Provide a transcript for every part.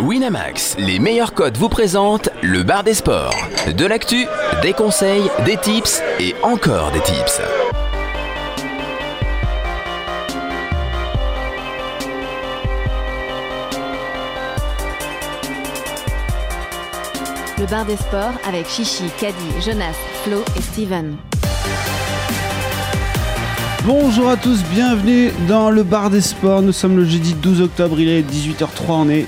Winamax, les meilleurs codes vous présentent le bar des sports. De l'actu, des conseils, des tips et encore des tips. Le bar des sports avec Chichi, Caddy, Jonas, Flo et Steven. Bonjour à tous, bienvenue dans le bar des sports. Nous sommes le jeudi 12 octobre, il est 18h03, on est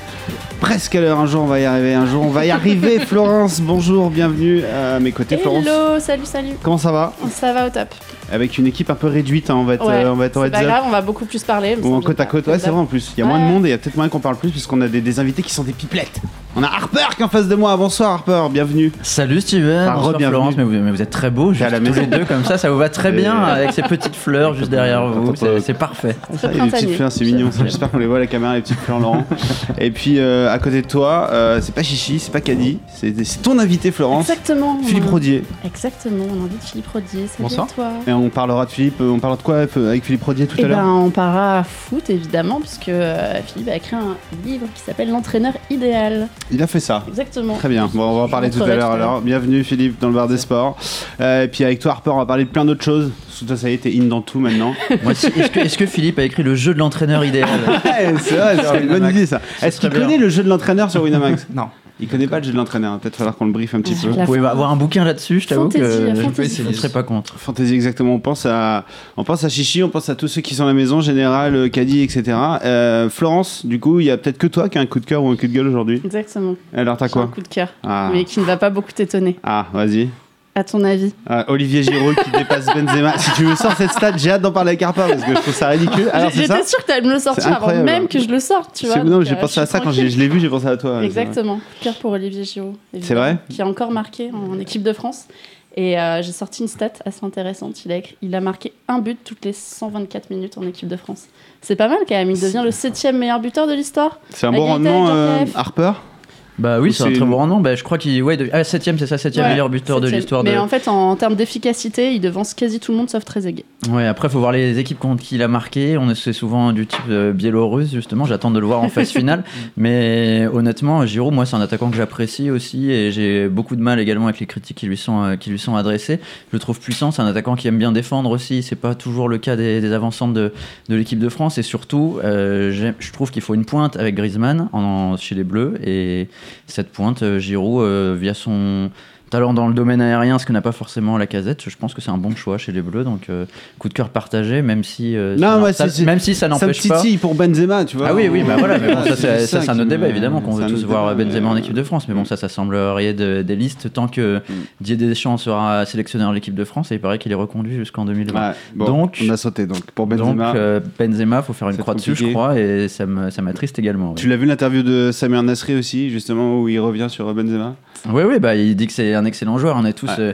presque à l'heure. Un jour on va y arriver, un jour on va y arriver. Florence, bonjour, bienvenue à mes côtés. Florence, Hello, salut, salut. comment ça va Ça va au top. Avec une équipe un peu réduite, hein, on va être, Ouais, euh, on va être en c'est pas grave, on va beaucoup plus parler. Ou en côte à côte, ouais, c'est vrai en plus. Il y a moins de monde et il y a peut-être moyen qu'on parle plus puisqu'on a des, des invités qui sont des pipelettes. On a Harper qui est en face de moi. Bonsoir Harper, bienvenue. Salut Steven, bonsoir. Florence, mais vous, mais vous êtes très beaux, T'es à juste la tous maison. les deux comme ça, ça vous va très Et- bien avec ces petites fleurs juste derrière vous, c'est parfait. Ça, des petites fleurs, c'est mignon. J'espère qu'on les voit à la caméra, les petites fleurs Laurent. Et puis euh, à côté de toi, euh, c'est pas Chichi, c'est pas Caddy, c'est ton invité Florence, Exactement. Philippe Rodier. Exactement, on invite Philippe Rodier. Salut Bonsoir. à toi. Et on parlera de Philippe, euh, on parlera de quoi euh, avec Philippe Rodier tout Et à l'heure ben, on parlera foot évidemment, puisque euh, Philippe a écrit un livre qui s'appelle L'entraîneur idéal. Il a fait ça. Exactement. Très bien, bon, on va en parler tout à l'heure alors. Bienvenue Philippe dans le bar des sports. Euh, et puis avec toi Harper, on va parler de plein d'autres choses. Sous toi, ça y est, t'es in dans tout maintenant. Est-ce que, Philippe a écrit le jeu de l'entraîneur idéal Ouais, c'est vrai, c'est une bonne idée ça. Est-ce qu'il connaît le jeu de l'entraîneur sur Winamax Non. Il connaît pas le jeu de l'entraîneur, hein. peut-être falloir qu'on le briefe un petit peu. Vous pouvez avoir un bouquin là-dessus, je t'avoue que la je ne serais pas contre. Fantaisie exactement, on pense à on pense à Chichi, on pense à tous ceux qui sont à la maison, Général, euh, Caddy, etc. Euh, Florence, du coup, il y a peut-être que toi qui a un coup de cœur ou un coup de gueule aujourd'hui. Exactement. Alors t'as J'ai un quoi coup de cœur, ah. mais qui ne va pas beaucoup t'étonner. ah, vas-y. À ton avis? Ah, Olivier Giroud qui dépasse Benzema. Si tu me sors cette stat, j'ai hâte d'en parler avec Harper parce que je trouve ça ridicule. J'étais sûre que tu allais me le sortir avant même que je le sorte, tu vois. C'est- Non, j'ai euh, pensé à ça quand je l'ai vu, j'ai pensé à toi. Exactement. Cœur pour Olivier Giroud. C'est vrai Qui a encore marqué en équipe de France. Et euh, j'ai sorti une stat assez intéressante. Il a, il a marqué un but toutes les 124 minutes en équipe de France. C'est pas mal quand même. Il devient le septième meilleur buteur de l'histoire. C'est un bon rendement, euh. Harper? Bah Ou oui, c'est un très bon rendement. Bah, je crois qu'il. Ouais, de... ah, septième, c'est ça, septième Ouais, meilleur buteur de l'histoire de. Mais en fait, en, termes d'efficacité, il devance quasi tout le monde sauf Trezeguet. Ouais, après, faut voir les équipes contre qui il a marqué. On est c'est souvent du type euh, biélorusse, justement. J'attends de le voir en phase finale. Mais honnêtement, Giroud, moi, c'est un attaquant que j'apprécie aussi. Et j'ai beaucoup de mal également avec les critiques qui lui sont, euh, qui lui sont adressées. Je le trouve puissant. C'est un attaquant qui aime bien défendre aussi. C'est pas toujours le cas des, des avancantes de, de l'équipe de France. Et surtout, euh, je trouve qu'il faut une pointe avec Griezmann en, chez les Bleus. Et cette pointe, euh, Giroud, euh, via son talent dans le domaine aérien, ce que n'a pas forcément la casette, je pense que c'est un bon choix chez les Bleus. Donc, euh, coup de cœur partagé, même si, euh, Non, ça, ouais, ça- même si ça n'empêche pas. pour Benzema, tu vois. Ah oui, oui, bah voilà, mais bon, ça, c'est ça, un autre débat, évidemment, qu'on veut tous voir débat, Benzema en équipe de France, mais bon, ça, ça semblerait des, des listes. Tant que Mm. Didier Deschamps sera sélectionneur de l'équipe de France, et il paraît qu'il est reconduit jusqu'en 2020. Ouais, bon, Donc- on a sauté donc pour Donc, Benzema. euh, Benzema, faut faire une croix dessus, je crois, et ça m'attriste également. Tu l'as vu l'interview de Samir Nasri aussi, justement, où il revient sur Benzema? Oui, oui, bah, il dit que c'est un excellent joueur. On est tous. Ouais. euh,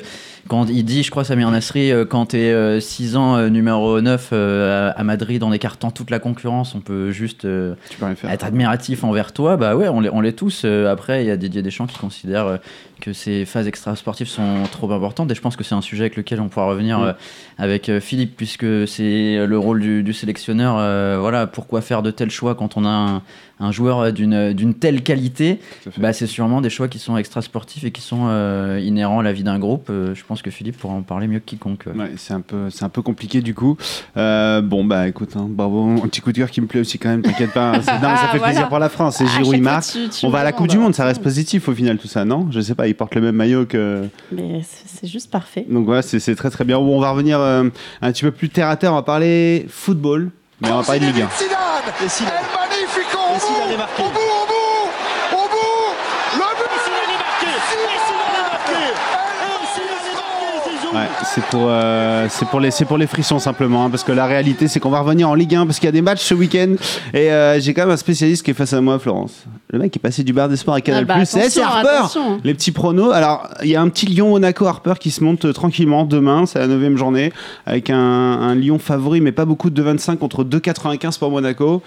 quand il dit, je crois, Samir Nasri, euh, quand tu es 6 ans euh, numéro 9 euh, à, à Madrid en écartant toute la concurrence, on peut juste être admiratif envers toi. Bah ouais, on l'est tous. Après, il y a Didier Deschamps qui considère que ces phases extrasportives sont trop importantes. Et je pense que c'est un sujet avec lequel on pourra revenir Mm. avec Philippe, puisque c'est le rôle du, du sélectionneur. Voilà, pourquoi faire de tels choix quand on a un, un joueur d'une d'une telle qualité bah, c'est sûrement des choix qui sont extrasportifs et qui sont euh, inhérents à la vie d'un groupe. Euh, je pense que Philippe pourra en parler mieux que quiconque. Ouais, c'est un peu, c'est un peu compliqué du coup. Euh, bon bah écoute, hein, bravo, un petit coup de cœur qui me plaît aussi quand même. T'inquiète pas, non, mais ça Ah, fait voilà. plaisir pour la France. C'est À Giroud, il marque. On va à la Coupe du Monde, ça reste hein. positif au final tout ça, non? Je sais pas, il porte le même maillot que. Mais c'est juste parfait. Donc voilà, c'est c'est très très bien. Bon, on va revenir euh, un petit peu plus terre à terre. On va parler football, mais on va parler de Ligue 1. Bout, au bout, au bout, au bout, le but Ouais, c'est pour, euh, c'est pour les, c'est pour les frissons simplement, hein, parce que la réalité c'est qu'on va revenir en Ligue 1 parce qu'il y a des matchs ce week-end et euh, j'ai quand même un spécialiste qui est face à moi, Florence. Le mec est passé du bar des sports à Canal+. Ah bah, c'est c'est attention, Harper. attention. Les petits pronos. Alors, il y a un petit Lyon Monaco Harper qui se monte euh, tranquillement demain, c'est la neuvième journée, avec un, un Lyon favori, mais pas beaucoup de 2,25 contre 2,95 pour Monaco.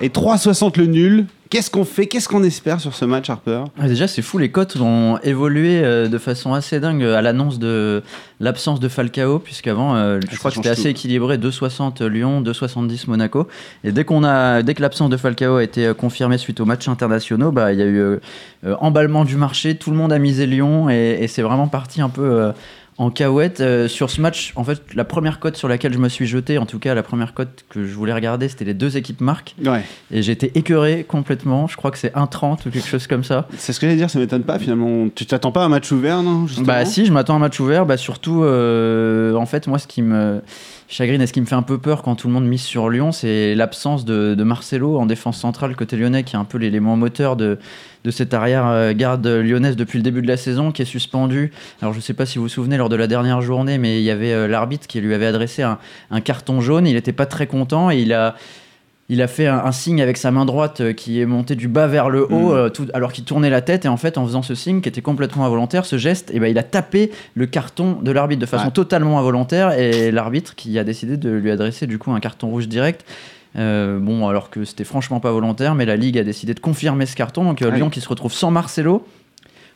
Et 3,60 le nul. Qu'est-ce qu'on fait? Qu'est-ce qu'on espère sur ce match, Harper? Ah, déjà, c'est fou, les cotes ont évolué euh, de façon assez dingue à l'annonce de l'absence de Falcao, puisqu'avant, euh, je ça crois que c'était assez équilibré 2,60 Lyon, 2,70 Monaco. Et dès, qu'on a, dès que l'absence de Falcao a été euh, confirmée suite aux matchs internationaux, bah, il y a eu euh, euh, emballement du marché, tout le monde a misé Lyon, et, et c'est vraiment parti un peu. En cahuète, Euh, sur ce match, en fait, la première cote sur laquelle je me suis jeté, en tout cas la première cote que je voulais regarder, c'était les deux équipes marques. Ouais. Et j'étais écœuré complètement. Je crois que c'est 1,30 ou quelque chose comme ça. C'est ce que j'allais dire, ça m'étonne pas finalement. Tu t'attends pas à un match ouvert, non justement Bah si, je m'attends à un match ouvert. Bah surtout, euh, en fait, moi, ce qui me chagrine et ce qui me fait un peu peur quand tout le monde mise sur Lyon, c'est l'absence de, de Marcelo en défense centrale côté lyonnais, qui est un peu l'élément moteur de, de cette arrière-garde lyonnaise depuis le début de la saison, qui est suspendu. Alors je sais pas si vous vous souvenez, lors de la dernière journée, mais il y avait euh, l'arbitre qui lui avait adressé un, un carton jaune. Il n'était pas très content et il a... Il a fait un, un signe avec sa main droite euh, qui est monté du bas vers le haut, Mhm. euh, tout- alors qu'il tournait la tête. Et en fait, en faisant ce signe qui était complètement involontaire, ce geste, eh ben, il a tapé le carton de l'arbitre de façon Ouais. totalement involontaire. Et l'arbitre qui a décidé de lui adresser du coup un carton rouge direct. Euh, bon, alors que c'était franchement pas volontaire, mais la Ligue a décidé de confirmer ce carton. Donc euh, Ouais. Lyon qui se retrouve sans Marcelo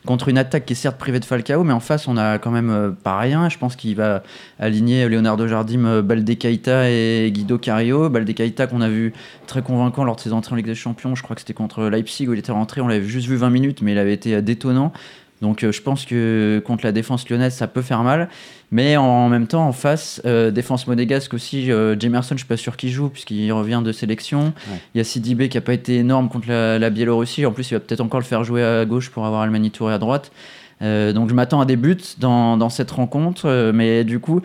contre une attaque qui est certes privée de Falcao, mais en face on a quand même euh, pas rien. Je pense qu'il va aligner Leonardo Jardim, Balde Keita et Guido Cario. Balde Keita qu'on a vu très convaincant lors de ses entrées en Ligue des Champions. Je crois que c'était contre Leipzig où il était rentré. On l'avait juste vu 20 minutes, mais il avait été détonnant. Donc euh, je pense que contre la défense lyonnaise, ça peut faire mal. Mais en même temps, en face, euh, défense monégasque aussi, euh, Jamerson, je suis pas sûr qu'il joue puisqu'il revient de sélection. Il y a Sidibé qui a pas été énorme contre la, la Biélorussie. En plus, il va peut-être encore le faire jouer à gauche pour avoir Almani Touré à droite. Donc je m'attends à des buts dans, dans cette rencontre. mais du coup,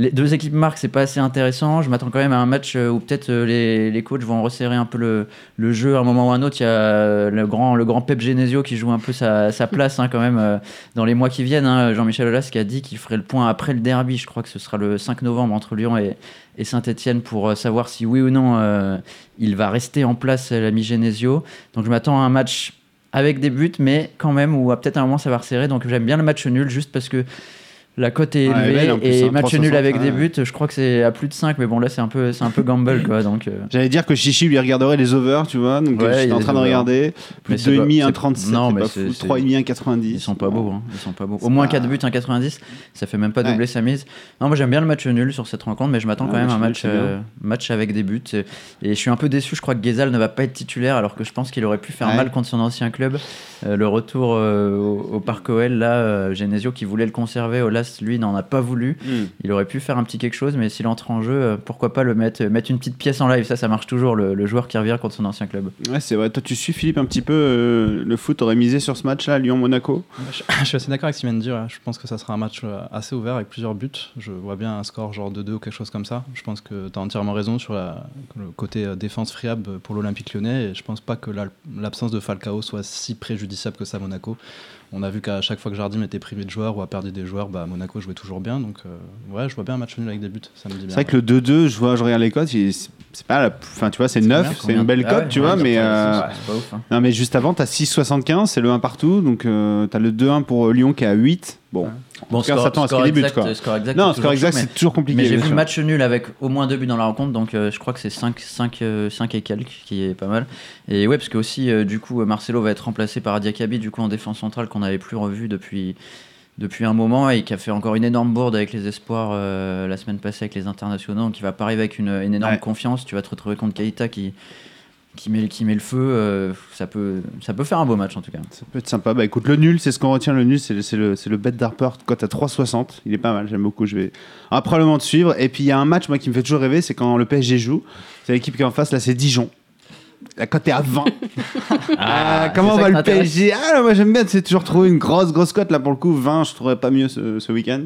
les deux équipes marquent, c'est pas assez intéressant. Je m'attends quand même à un match euh, où peut-être euh, les, les coachs vont resserrer un peu le, le jeu à un moment ou à un autre. Il y a euh, le grand, le grand Pep Genesio qui joue un peu sa, sa place hein, quand même dans les mois qui viennent. hein. Jean-Michel Aulas qui a dit qu'il ferait le point après le derby. Je crois que ce sera le 5 novembre entre Lyon et, et Saint-Etienne pour savoir si oui ou non il va rester en place l'ami Genesio. Donc je m'attends à un match avec des buts, mais quand même où à peut-être un moment ça va resserrer. Donc j'aime bien le match nul juste parce que la cote est Ouais, élevée belle, en plus, et hein, match 3,60, nul avec ouais. des buts, je crois que c'est à plus de 5, mais bon là c'est un peu, c'est un peu gamble quoi. Donc, euh, J'allais dire que Chichi lui regarderait les overs, tu vois. Donc Ouais, euh, y j'étais en train de regarder. Plus de c'est pas- 2,5, c'est- 1,37. non, mais pas fou. c'est- 3,5, 1,90. ils sont pas beaux, hein. ils sont pas beaux. Au moins pas- 4 buts, un 90, ça fait même pas Ouais. doubler sa mise. Non, moi j'aime bien le match nul sur cette rencontre, mais je m'attends Ouais, quand même à un match euh, match avec des buts. Et, je suis un peu déçu, je crois que Gezal ne va pas être titulaire, alors que je pense qu'il aurait pu faire Ouais. mal contre son ancien club. Euh, le retour au, au Parc OL, là, Genesio qui voulait le conserver, Lui n'en a pas voulu. Hmm. Il aurait pu faire un petit quelque chose, mais s'il entre en jeu, euh, pourquoi pas le mettre, mettre une petite pièce en live. Ça, ça marche toujours, le, le joueur qui revient contre son ancien club. Ouais, c'est vrai. Toi, tu suis Philippe un petit peu euh, le foot. Aurait misé sur ce match-là, Lyon-Monaco? Je, je suis assez d'accord avec vient de dire. Je pense que ça sera un match euh, assez ouvert avec plusieurs buts. Je vois bien un score genre de 2 ou quelque chose comme ça. Je pense que tu as entièrement raison sur la- le côté euh, défense friable pour l'Olympique lyonnais. Et je pense pas que la- l'absence de Falcao soit si préjudiciable que ça à Monaco. On a vu qu'à chaque fois que Jardim était privé de joueurs ou a perdu des joueurs, bah, Monaco jouait toujours bien. Donc euh, ouais, je vois bien un match nul avec des buts. C'est vrai que le 2-2, je vois, je regarde les cotes. il- C'est pas la. Enfin, tu vois, c'est C'est 9. bien, C'est une belle Ah cote, ouais, tu ouais, vois. Mais, pas- euh, pas ouf. hein. non, mais juste avant, t'as 6,75. C'est le 1 partout. Donc, euh, t'as le 2-1 pour Lyon qui est à 8. Bon. Ouais. En tout cas, on s'attend à ce qu'il quoi. score exact, Non, score exact, c'est toujours compliqué. Mais j'ai vu match nul avec au moins deux buts dans la rencontre, donc euh, je crois que c'est 5, 5, 5 et quelques, qui est pas mal. Et ouais, parce que aussi, euh, du coup, euh, Marcelo va être remplacé par Diakabi, du coup, en défense centrale, qu'on n'avait plus revu depuis, depuis un moment et qui a fait encore une énorme bourde avec les espoirs euh, la semaine passée avec les internationaux. Donc il va pas arriver avec une, une énorme Ouais. confiance. Tu vas te retrouver contre Keita qui, qui, met, qui met le feu. euh, ça, peut, ça peut faire un beau match en tout cas. Ça peut être sympa. Bah écoute, le nul, c'est ce qu'on retient. Le nul, c'est le, c'est le, c'est le bet d'Harper, cote à 3,60. Il est pas mal, j'aime beaucoup. Je vais ah, probablement te suivre. Et puis il y a un match, moi, qui me fait toujours rêver, c'est quand le PSG joue. C'est l'équipe qui est en face, là, c'est Dijon. La cote est à 20. Ah, comment c'est va le PSG Ah, là, moi j'aime bien, c'est toujours trouver une grosse, grosse cote. Là, pour le coup, 20, je trouverais pas mieux ce, ce week-end.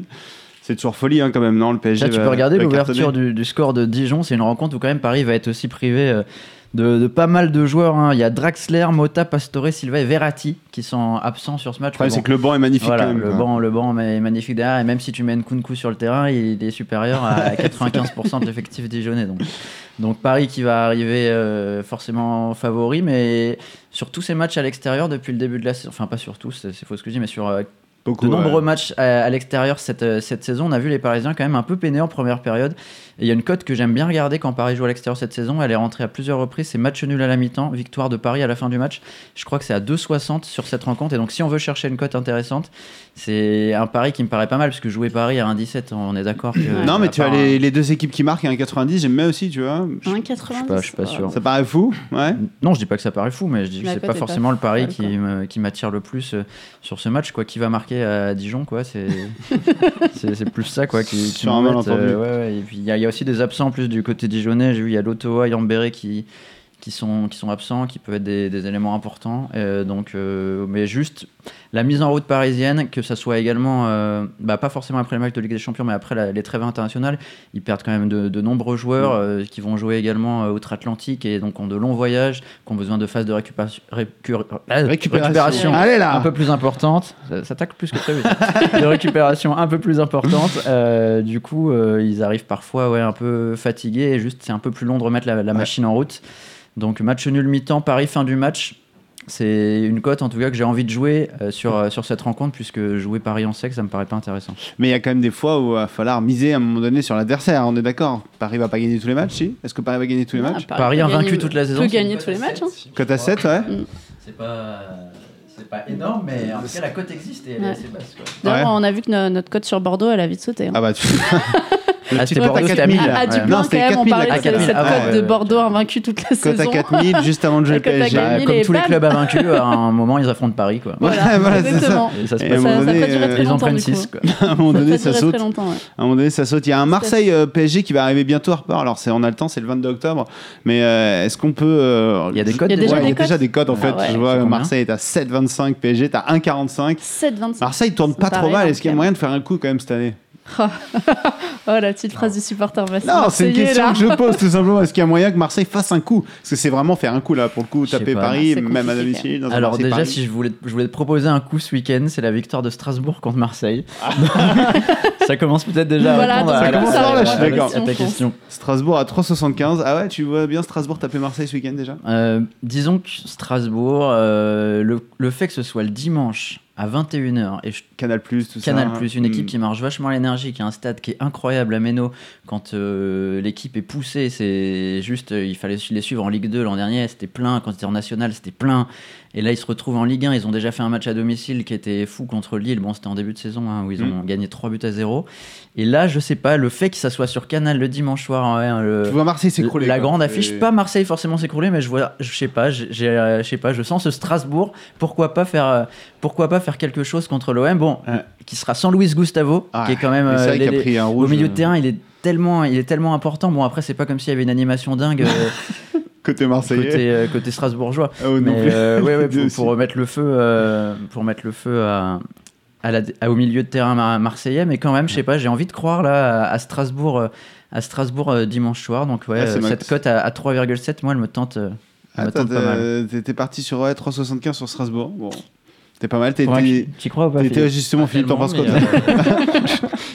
C'est toujours folie, hein, quand même, non Le PSG. Là, tu peux regarder l'ouverture du score de Dijon. C'est une rencontre où quand même Paris va être aussi privé euh, de, de pas mal de joueurs. hein. Il y a Draxler, Mota, Pastore, Silva et Verratti qui sont absents sur ce match. C'est que le banc est magnifique voilà, quand même. le banc, le banc est magnifique derrière. Et même si tu mets Nkunku sur le terrain, il est supérieur à 95% de l'effectif dijonnais. Donc. donc Paris qui va arriver euh, forcément favori, mais sur tous ces matchs à l'extérieur depuis le début de la saison, enfin pas sur tous, c'est c'est faux ce que je dis, mais sur euh, Beaucoup, de nombreux ouais. matchs à, à l'extérieur cette, euh, cette saison. On a vu les Parisiens quand même un peu peinés en première période. Et il y a une cote que j'aime bien regarder quand Paris joue à l'extérieur cette saison. Elle est rentrée à plusieurs reprises. C'est match nul à la mi-temps, victoire de Paris à la fin du match. Je crois que c'est à 2,60 sur cette rencontre. Et donc, si on veut chercher une cote intéressante, c'est un pari qui me paraît pas mal, parce que jouer Paris à 1,17, on est d'accord que. Non, mais tu as les, les deux équipes qui marquent à 1,90, j'aime bien aussi, tu vois. Je- 1,90. Je suis pas- je suis pas sûr. Ça paraît fou, ouais. Non, je dis pas que ça paraît fou, mais je dis que c'est pas forcément pas le pari qui m'attire le plus euh, sur ce match. Quoi, qui va marquer à Dijon, quoi. C'est plus ça, quoi. Qui, qui Sur un m'embête, malentendu. euh, ouais, ouais. Et puis il y, a- il y a aussi des absents en plus du côté dijonnais. J'ai vu il y a Lotoa, Yambéré qui qui sont qui sont absents, qui peuvent être des, des éléments importants. Euh, donc, euh, mais juste la mise en route parisienne, que ça soit également, euh, bah, pas forcément après le match de Ligue des Champions, mais après la- les trêves internationales, ils perdent quand même de, de nombreux joueurs euh, qui vont jouer également outre-Atlantique et donc ont de longs voyages, qui ont besoin de phases de récupération, récupération Allez là un peu plus importante. Ça, ça tacle plus que prévu. de récupération un peu plus importante. Du coup, ils arrivent parfois ouais, un peu fatigués et juste c'est un peu plus long de remettre la, la machine en route. Donc match nul mi-temps, Paris fin du match. C'est une cote en tout cas que j'ai envie de jouer euh, sur, euh, sur cette rencontre puisque jouer Paris en sec ça me paraît pas intéressant. Mais il y a quand même des fois où il va falloir miser à un moment donné sur l'adversaire, on est d'accord. Paris va pas gagner tous les matchs, si? Est-ce que Paris va gagner tous les Ah, matchs? Paris peut invaincu gagner- toute la saison, peut gagner tous les matchs. hein. Cote à 7, ouais. C'est pas, c'est pas énorme mais en tout cas la cote existe et elle Ouais. assez basse. D'ailleurs, Ouais. on a vu que no- notre cote sur Bordeaux, elle a vite sauté. hein. Ah bah tu. Ah, c'était à Bordeaux, c'était 4000, à 1000. là. À, à. Dublin, Non, quand c'était même, on 4000, parlait à de cette 4000. cette Ah cote ouais, de. Bordeaux invaincu toute la Cote à saison. 4000 juste avant de jouer à PSG. 4000. Bah, comme tous les clubs invaincus, à un moment ils affrontent Paris quoi. Voilà, voilà, c'est ça. exactement. Et ça se passe à euh, très Ils en longtemps, prennent du coup. 6 quoi. À un moment donné, ça saute. À un moment donné, ça saute. Il y a un Marseille euh, PSG qui va arriver bientôt, Harper. Alors, c'est, on a le temps, c'est le 22 octobre. Mais euh, est-ce qu'on peut. Il y a des codes Il y a déjà il y a des déjà des codes en Ah fait. Je vois Marseille est à 7,25, PSG est à 1,45. 7,25. Marseille tourne pas trop mal. Est-ce qu'il y a moyen de faire un coup quand même cette année Oh, la petite phrase du supporter Non, c'est une question là. que je pose tout simplement. Est-ce qu'il y a moyen que Marseille fasse un coup? Parce que c'est vraiment faire un coup là pour le coup, taper pas. Paris, même à domicile. dans Alors déjà, Paris. si je voulais, je voulais te proposer un coup ce week-end, c'est la victoire de Strasbourg contre Marseille. ça commence peut-être déjà Voilà, à répondre à, ça commence à- fort, là, à- je suis à- d'accord. à ta question. Strasbourg à 3,75. Ah ouais, tu vois bien Strasbourg taper Marseille ce week-end déjà? Euh, disons que Strasbourg, euh, le, le fait que ce soit le dimanche à 21h et je- Canal Plus, tout Canal ça. Plus, une équipe Mm. qui marche vachement à l'énergie, qui a un stade qui est incroyable à Méno. Quand euh, l'équipe est poussée, c'est juste, euh, il fallait les suivre en Ligue 2 l'an dernier, c'était plein. Quand c'était en National, c'était plein. Et là, ils se retrouvent en Ligue 1. Ils ont déjà fait un match à domicile qui était fou contre Lille. Bon, c'était en début de saison hein, où ils ont gagné 3 buts à 0. Et là, je sais pas, le fait que ça soit sur Canal le dimanche soir, hein, le- Tu vois Marseille s'écrouler. la quoi. grande affiche, Et- pas Marseille forcément s'écrouler, mais je vois, je sais pas, euh, je sais pas, je sens ce Strasbourg. Pourquoi pas faire, euh, pourquoi pas faire quelque chose contre l'OM Bon, Ouais. qui sera sans Luis Gustavo, Ah, qui est quand même euh, a pris un au rouge. milieu de terrain, il est tellement, il est tellement important. Bon, après, c'est pas comme s'il y avait une animation dingue euh, Côté Marseillais. côté, euh, côté strasbourgeois. Ah, oh, non Mais euh, ouais, ouais, pour, pour remettre le feu, euh, pour mettre le feu à, à la- à- au milieu de terrain mar- marseillais, mais quand même, je sais pas, j'ai envie de croire là à, Strasbourg, à Strasbourg euh, dimanche soir. Donc ouais, Ah, euh, cette cote à, à 3,7, moi, elle me tente. elle me Attends, tente pas mal. t'es- t'étais parti sur ouais, 3,75 sur Strasbourg. Bon, t'es pas mal. T'es, Tu crois ou pas t'étais justement, Philippe, t'en penses quoi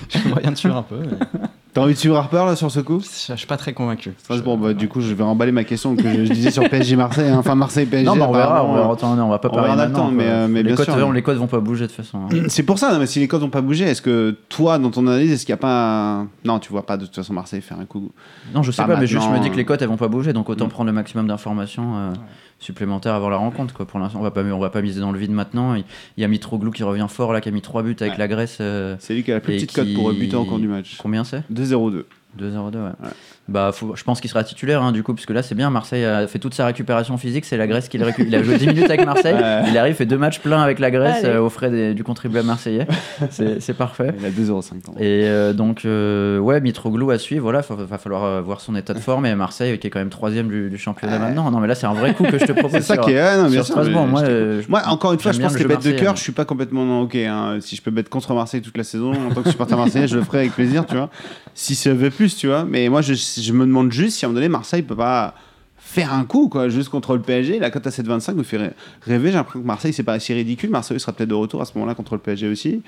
J'ai moyen de suivre un peu. mais T'as envie de suivre Harper là sur ce coup? Je suis pas très convaincu. Strasbourg, bah, du coup, je vais remballer ma question que je, je disais sur PSG Marseille. hein. Enfin, Marseille PSG. Non, mais on verra, on verra. Attends, on va pas on parler maintenant. mais, euh, mais les bien cotes, sûr. vraiment, les cotes vont pas bouger de toute façon. hein. C'est pour ça, non, mais si les codes n'ont pas bougé, est-ce que toi, dans ton analyse, est-ce qu'il n'y a pas un... Non, tu vois pas de toute façon Marseille faire un coup. Non, je sais Pas pas, mais juste je me dis que les euh. cotes elles vont pas bouger, donc autant Mm. prendre le maximum d'informations euh, supplémentaires avant la rencontre. Quoi. Pour l'instant, on va pas, on va pas miser dans le vide maintenant. Il il y a Mitroglou qui revient fort là, qui a mis 3 buts avec Ouais. la Grèce. euh, C'est lui qui a la plus Et petite cote qui- pour buter en cours du match. Combien c'est? 2-0-2. 2-0-2, ouais. Ouais. Bah, faut- je pense qu'il sera titulaire, hein, du coup, parce que là, c'est bien. Marseille a fait toute sa récupération physique. C'est la Grèce qui le récupère. Il a joué 10 minutes avec Marseille. Ouais. Il arrive, fait deux matchs pleins avec la Grèce euh, aux frais des- du contribuable marseillais. C'est parfait. Il a 2,50€. Et euh, donc, euh, ouais, Mitroglou à suivre. Voilà, il va falloir euh, voir son état de forme. Et Marseille, qui est quand même troisième du, du championnat Ouais. maintenant. Non, mais là, c'est un vrai coup que je te propose. C'est ça sur- qui est. ah, non, bien sûr, Moi, je euh, je- Moi, encore une fois, je pense que le bête jeu de cœur, je suis pas complètement ok. hein. Si je peux mettre contre Marseille toute la saison, en tant que supporter marseillais, je le ferai avec plaisir, tu vois. Si ça veut plus, tu vois. Mais moi, je, je me demande juste si à un moment donné, Marseille peut pas faire un coup, quoi, juste contre le PSG. La cote à 7,25 nous fait rê- rêver. J'ai l'impression que Marseille, c'est pas si ridicule. Marseille sera peut-être de retour à ce moment-là contre le PSG aussi.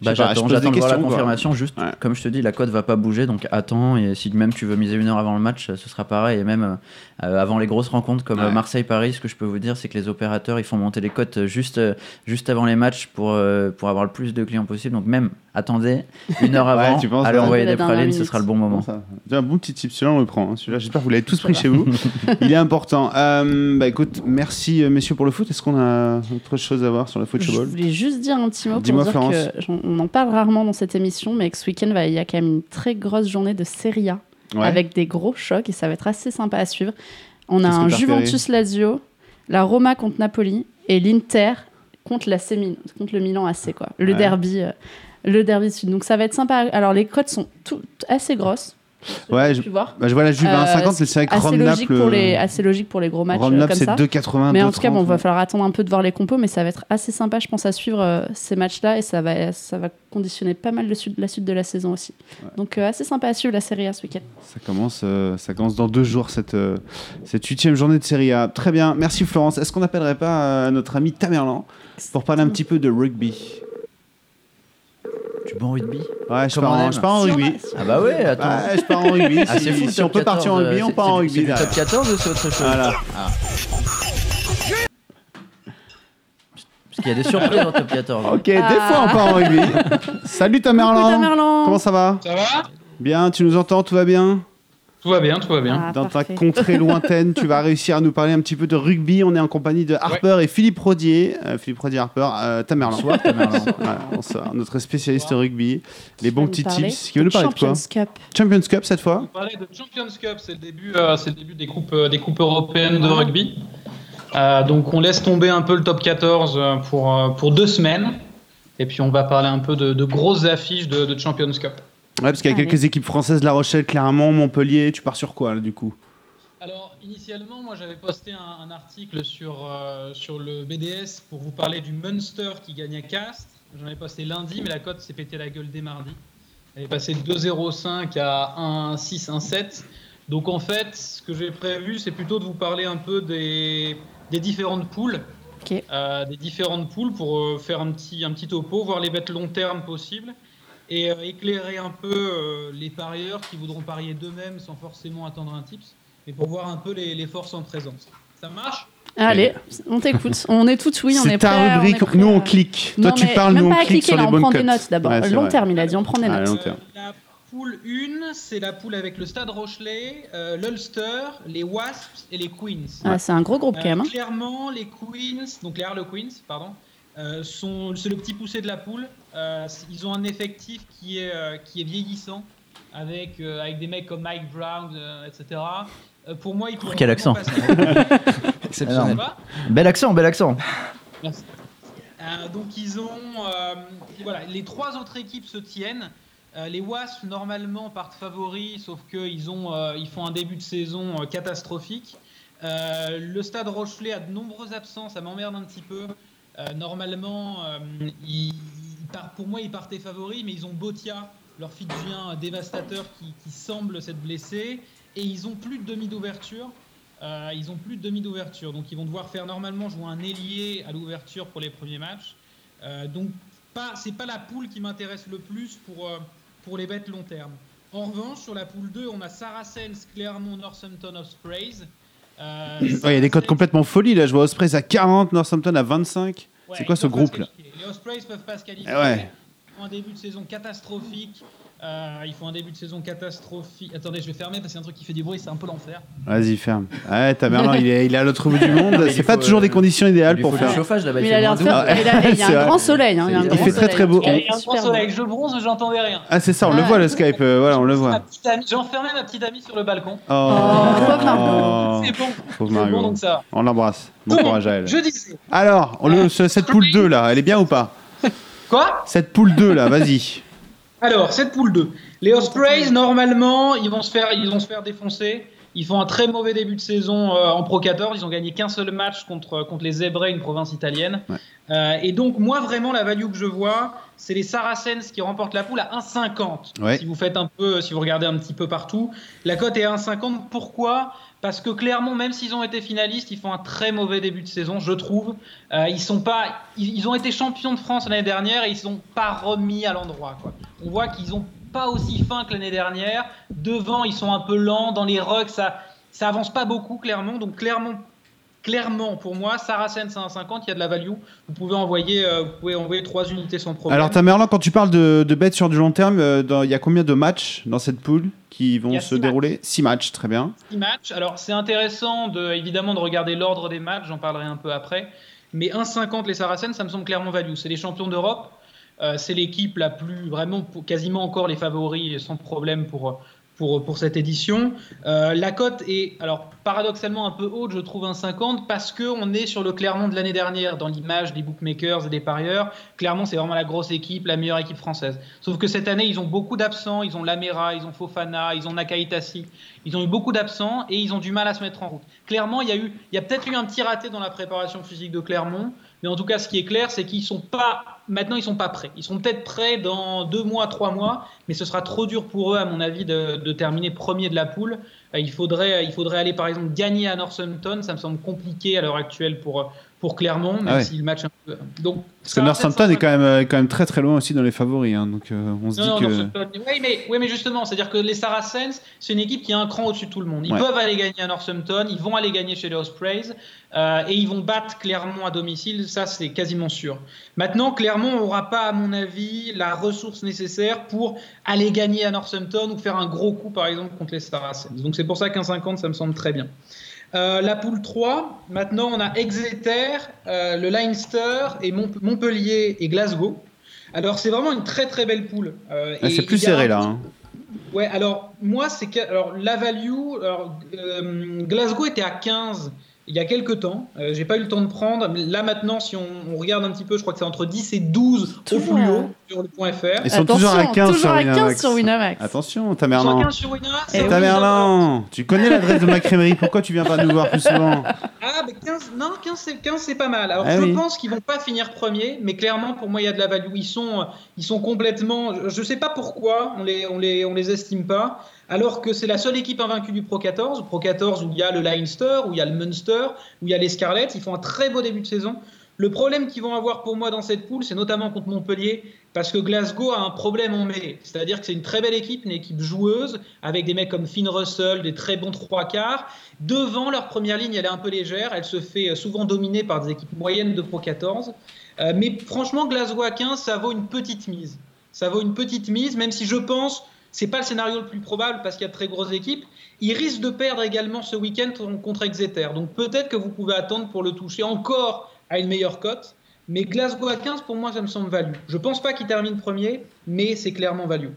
Je Bah, j'attends je j'attends des de voir la quoi. confirmation. Juste, Ouais. comme je te dis, la cote va pas bouger, donc attends. Et si même tu veux miser une heure avant le match, ce sera pareil. Et même euh, avant les grosses rencontres comme Ouais. euh, Marseille-Paris, ce que je peux vous dire, c'est que les opérateurs ils font monter les cotes juste, euh, juste avant les matchs pour, euh, pour avoir le plus de clients possible. Donc même attendez une heure Ouais, avant, penses, allez ouais. envoyer La des pralines, ce sera le bon moment. un bon petit tip, celui-là on le prend. hein. Celui-là, j'espère que vous l'avez tous pris chez vous. Il est important. Euh, bah écoute, merci messieurs pour le foot. Est-ce qu'on a autre chose à voir sur le Je football voulais juste dire un petit mot pour Dis-moi, dire Florence. que on en parle rarement dans cette émission, mais que ce week-end va- il y a quand même une très grosse journée de Serie A Ouais. avec des gros chocs et ça va être assez sympa à suivre. On a un Juventus Lazio, la Roma contre Napoli et l'Inter contre la Mil- contre le Milan AC quoi. Le Ouais. derby, euh, le derby sud. Donc ça va être sympa. Alors les cotes sont tout- assez grosses. Ouais, je voir. Bah, je vois la Juve à Euh, 1,50, mais c'est vrai que assez logique Rome-Naples. pour les assez logique pour les gros matchs euh, Rome-Naples, comme c'est ça. 2,80. Mais en tout cas, bon, 2,30, va falloir attendre un peu de voir les compos, mais ça va être assez sympa, je pense, à suivre euh, ces matchs-là et ça va, ça va conditionner pas mal le sud, la suite de la saison aussi. Donc, euh, assez sympa à suivre la Serie A ce week-end. Ça commence, euh, ça commence dans deux jours, cette, euh, cette huitième journée de Serie A. Très bien, merci Florence. Est-ce qu'on n'appellerait pas euh, notre ami Tamerlan pour parler un petit peu de rugby? Du bon rugby? Ouais, je pars, en, je pars en rugby. Ah bah ouais, attends. Ouais, je pars en rugby. Ah, c'est si fou, le si on peut partir en 14, rugby, euh, on part en rugby. C'est top 14 ou c'est autre chose? Voilà. Parce qu'il y a des surprises dans le top 14. Ok, des Ah. fois on part en rugby. Salut Coucou, Tamerlan. Tamerlan. Comment ça va? Ça va? Bien, tu nous entends, tout va bien? Tout va bien, tout va bien. Ah, Dans parfait. ta contrée lointaine, tu vas réussir à nous parler un petit peu de rugby. On est en compagnie de Harper et Philippe Rodier. Euh, Philippe Rodier, Harper, euh, Tamerlan. Bonsoir, Tamerlan. Voilà, bonsoir. Notre spécialiste rugby. Les bons petits parler tips. Qui veut nous parler de quoi Champions Cup. Champions Cup cette fois On parlait de Champions Cup, c'est le début, euh, c'est le début des coupes, euh, des coupes européennes de rugby. Euh, donc on laisse tomber un peu le top 14 euh, pour, euh, pour deux semaines. Et puis on va parler un peu de, de grosses affiches de, de Champions Cup. Ouais, parce qu'il y a Allez. quelques équipes françaises, La Rochelle, Clermont, Montpellier. Tu pars sur quoi là, du coup? Alors initialement, moi j'avais posté un, un article sur, euh, sur le BDS pour vous parler du Munster qui gagne à Castres. J'en avais posté lundi, mais la cote s'est pété la gueule dès mardi. Elle est passée de 2,05 à 1,6, 1,7. Donc en fait, ce que j'ai prévu, c'est plutôt de vous parler un peu des, des différentes poules. Ok. Euh, des différentes poules pour euh, faire un petit, un petit topo, voir les bêtes long terme possibles et euh, éclairer un peu euh, les parieurs qui voudront parier d'eux-mêmes sans forcément attendre un tips, mais pour voir un peu les, les forces en présence. Ça marche? Allez, on t'écoute. On est toutes oui, on est C'est prêts. ta rubrique. est Nous, on clique. Non, Toi, tu parles, même nous, pas on à clique cliquer, sur là, les on bonnes prend des notes d'abord. Ouais, long vrai. terme, il a dit, on prend des Ah, notes. La poule 1, c'est la poule avec le Stade Rochelet, euh, l'Ulster, les Wasps et les Queens. Ah, c'est un gros groupe quand même. Euh, hein. clairement, les Queens, donc les Harlequins, pardon, euh, sont, c'est le petit poussé de la poule. Euh, ils ont un effectif qui est, euh, qui est vieillissant, avec, euh, avec des mecs comme Mike Brown, euh, etc. Euh, pour moi, ils pourront quel accent. Exceptionnel. Ça va Bel accent, bel accent. Merci. Euh, donc ils ont, euh, voilà, les trois autres équipes se tiennent. Euh, les Wasps normalement partent favoris, sauf qu'ils ont, euh, ils font un début de saison euh, catastrophique. Euh, le Stade Rochelet a de nombreux absents, ça m'emmerde un petit peu. Euh, normalement, euh, ils- pour moi, ils partaient favoris, mais ils ont Botia, leur fidjien dévastateur, qui, qui semble s'être blessé, et ils ont plus de demi d'ouverture. Euh, ils ont plus de demi d'ouverture, donc ils vont devoir faire normalement jouer un ailier à l'ouverture pour les premiers matchs. Euh, donc pas, c'est pas la poule qui m'intéresse le plus pour, euh, pour les bêtes long terme. En revanche, sur la poule 2, on a Saracens, Clermont, Northampton, Ospreys. Ouais, il y a des codes complètement folie là. Je vois Ospreys à 40, Northampton à 25. C'est quoi ce peuvent pas se groupe là qualifier. Les Ospreys peuvent pas se qualifier. Eh ouais. Un début de saison catastrophique. Euh, ils font un début de saison catastrophique. Attendez, je vais fermer parce qu'il y a un truc qui fait du bruit, c'est un peu l'enfer. Vas-y, ferme. Ouais, Tamerlan, il est, il est à l'autre bout du monde. Il C'est pas faut, toujours euh, des conditions idéales Il pour faut du faire. chauffage là-bas. Mais il faire. Ah, Il a- il y a c'est un vrai. grand soleil. hein, il Il fait très, très beau. Il y a Il un grand soleil, je bronze, j'entendais rien. Ah, c'est ça, on le Ouais. voit le Skype. euh, voilà, on le voit. J'ai enfermé ma petite amie sur le balcon. Oh, pauvre Margot. C'est bon. Pauvre C'est. On l'embrasse. Bon courage à elle. Je disais. Alors, le- cette poule 2 là, elle est bien ou pas? Quoi? Cette poule 2 là, vas-y. Alors, cette poule 2. Les Ospreys, normalement, ils vont se faire, ils vont se faire défoncer. Ils font un très mauvais début de saison euh, en Pro 14. Ils ont gagné qu'un seul match contre, contre les Zebrais, une province italienne. Euh, et donc, moi, vraiment, la value que je vois, c'est les Saracens qui remportent la poule à 1,50. Si vous faites un peu, si vous regardez un petit peu partout, la cote est à 1,50. Pourquoi? Parce que clairement, même s'ils ont été finalistes, ils font un très mauvais début de saison, je trouve. Euh, ils sont pas, ils, ont été champions de France l'année dernière et ils sont pas remis à l'endroit. On voit qu'ils ont pas aussi fin que l'année dernière. Devant, ils sont un peu lents. Dans les rucks, ça, ça avance pas beaucoup, clairement. Donc, clairement, clairement, pour moi, Saracens 150, il y a de la value. Vous pouvez envoyer, euh, vous pouvez envoyer 3 unités sans problème. Alors, Tamerlan, quand tu parles de, de bêtes sur du long terme, euh, il y a combien de matchs dans cette poule qui vont se dérouler? 6 matchs, très bien. 6 matchs. Alors, c'est intéressant, de, évidemment, de regarder l'ordre des matchs. J'en parlerai un peu après. Mais 1,50 les Saracens, ça me semble clairement value. C'est les champions d'Europe. Euh, c'est l'équipe la plus, vraiment, quasiment encore les favoris sans problème pour, pour, pour cette édition. Euh, la cote est, alors paradoxalement, un peu haute, je trouve, un 50, parce qu'on est sur le Clermont de l'année dernière, dans l'image des bookmakers et des parieurs. Clermont, c'est vraiment la grosse équipe, la meilleure équipe française. Sauf que cette année, ils ont beaucoup d'absents. Ils ont Lamera, ils ont Fofana, ils ont Nakaitasi. Ils ont eu beaucoup d'absents et ils ont du mal à se mettre en route. Clairement, il y a, il y a peut-être eu un petit raté dans la préparation physique de Clermont. Mais en tout cas, ce qui est clair, c'est qu'ils sont pas maintenant, ils sont pas prêts. Ils sont peut-être prêts dans deux mois, trois mois, mais ce sera trop dur pour eux, à mon avis, de, de terminer premier de la poule. Il faudrait, il faudrait aller, par exemple, gagner à Northampton. Ça me semble compliqué à l'heure actuelle pour pour Clermont, même ah si le match un peu. Donc, Parce que Northampton est quand même, quand même très très loin aussi dans les favoris. Hein, donc euh, on se dit que. Oui mais, oui, mais justement, c'est-à-dire que les Saracens, c'est une équipe qui a un cran au-dessus de tout le monde. Ils peuvent aller gagner à Northampton, ils vont aller gagner chez les Ospreys euh, et ils vont battre Clermont à domicile, ça c'est quasiment sûr. Maintenant, Clermont n'aura pas, à mon avis, la ressource nécessaire pour aller gagner à Northampton ou faire un gros coup, par exemple, contre les Saracens. Donc c'est pour ça qu'un 50, ça me semble très bien. Euh, la poule 3, maintenant on a Exeter, euh, le Leinster et Montpellier et Glasgow. Alors c'est vraiment une très très belle poule. Euh, ah, c'est plus serré là. Hein. Ouais, alors moi c'est que alors la value, Glasgow était à 15 il y a quelques temps. Euh, j'ai pas eu le temps de prendre. Mais là maintenant, si on, regarde un petit peu, je crois que c'est entre 10 et 12 au plus haut sur le point .fr. Ils sont toujours à 15, toujours sur, à 15 sur Winamax. Attention, ta Merlin. Ta Merlin. Tu connais l'adresse de ma crèmerie. Pourquoi tu viens pas nous voir plus souvent Ah, mais 15, non, 15, c'est pas mal. Alors, ah je pense qu'ils vont pas finir premier, mais clairement, pour moi, il y a de la value. Ils sont, ils sont complètement. Je sais pas pourquoi on les, on les, on les estime pas alors que c'est la seule équipe invaincue du Pro 14. Pro 14 où il y a le Leinster, où il y a le Munster, où il y a les Scarlets. Ils font un très beau début de saison. Le problème qu'ils vont avoir pour moi dans cette poule, c'est notamment contre Montpellier, parce que Glasgow a un problème en mai. C'est-à-dire que c'est une très belle équipe, une équipe joueuse, avec des mecs comme Finn Russell, des très bons trois quarts. Devant, leur première ligne, elle est un peu légère. Elle se fait souvent dominer par des équipes moyennes de Pro 14. Euh, mais franchement, Glasgow à 15, ça vaut une petite mise. Ça vaut une petite mise, même si je pense c'est pas le scénario le plus probable parce qu'il y a de très grosses équipes. Il risque de perdre également ce week-end contre Exeter. Donc peut-être que vous pouvez attendre pour le toucher encore à une meilleure cote. Mais Glasgow à 15, pour moi, ça me semble value. Je pense pas qu'il termine premier, mais c'est clairement value.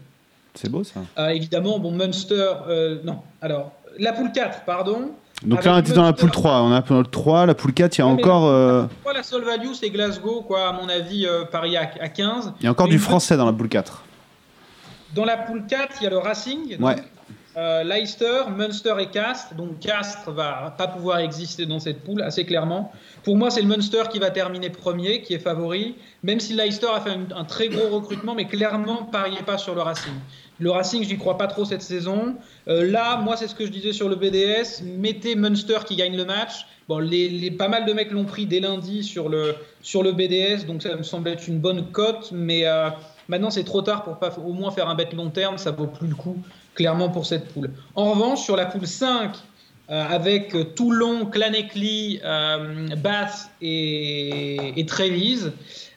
C'est beau ça. Euh, évidemment, bon, Munster, euh, non. Alors, la poule 4, pardon. Donc là, on est dans la poule 3. On a poule 3, la poule 4, il y a encore. Euh... La seule value, c'est Glasgow, quoi, à mon avis, euh, Paris à, 15. Il y a encore du français dans la poule 4. Dans la poule 4, il y a le Racing. Euh, Leicester, Munster et Castres. Donc Castres va pas pouvoir exister dans cette poule, assez clairement. Pour moi, c'est le Munster qui va terminer premier, qui est favori. Même si Leicester a fait un, très gros recrutement, mais clairement, pariez pas sur le Racing. Le Racing, je n'y crois pas trop cette saison. Euh, là, moi, c'est ce que je disais sur le BDS. Mettez Munster qui gagne le match. Bon, les, pas mal de mecs l'ont pris dès lundi sur le, sur le BDS, donc ça me semble être une bonne cote, mais euh, Maintenant, c'est trop tard pour pas au moins faire un bet long terme, ça vaut plus le coup, clairement, pour cette poule. En revanche, sur la poule 5, euh, avec Toulon, Clanecly, euh, Bath et, et Trévise,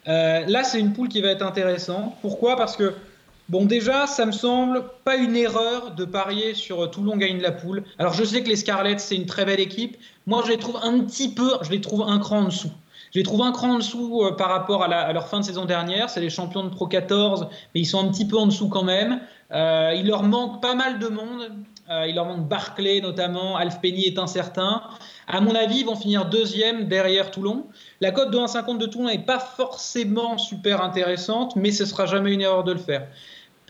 euh, là, c'est une poule qui va être intéressante. Pourquoi? Parce que, bon, déjà, ça me semble pas une erreur de parier sur Toulon gagne la poule. Alors, je sais que les Scarlets, c'est une très belle équipe. Moi, je les trouve un petit peu, je les trouve un cran en dessous. Je les trouve un cran en dessous euh, par rapport à, leur fin de saison dernière. C'est les champions de Pro 14, mais ils sont un petit peu en dessous quand même. Euh, il leur manque pas mal de monde. Euh, il leur manque Barclay notamment. Alf Penny est incertain. À mon avis, ils vont finir deuxième derrière Toulon. La cote de 1,50 de Toulon n'est pas forcément super intéressante, mais ce sera jamais une erreur de le faire.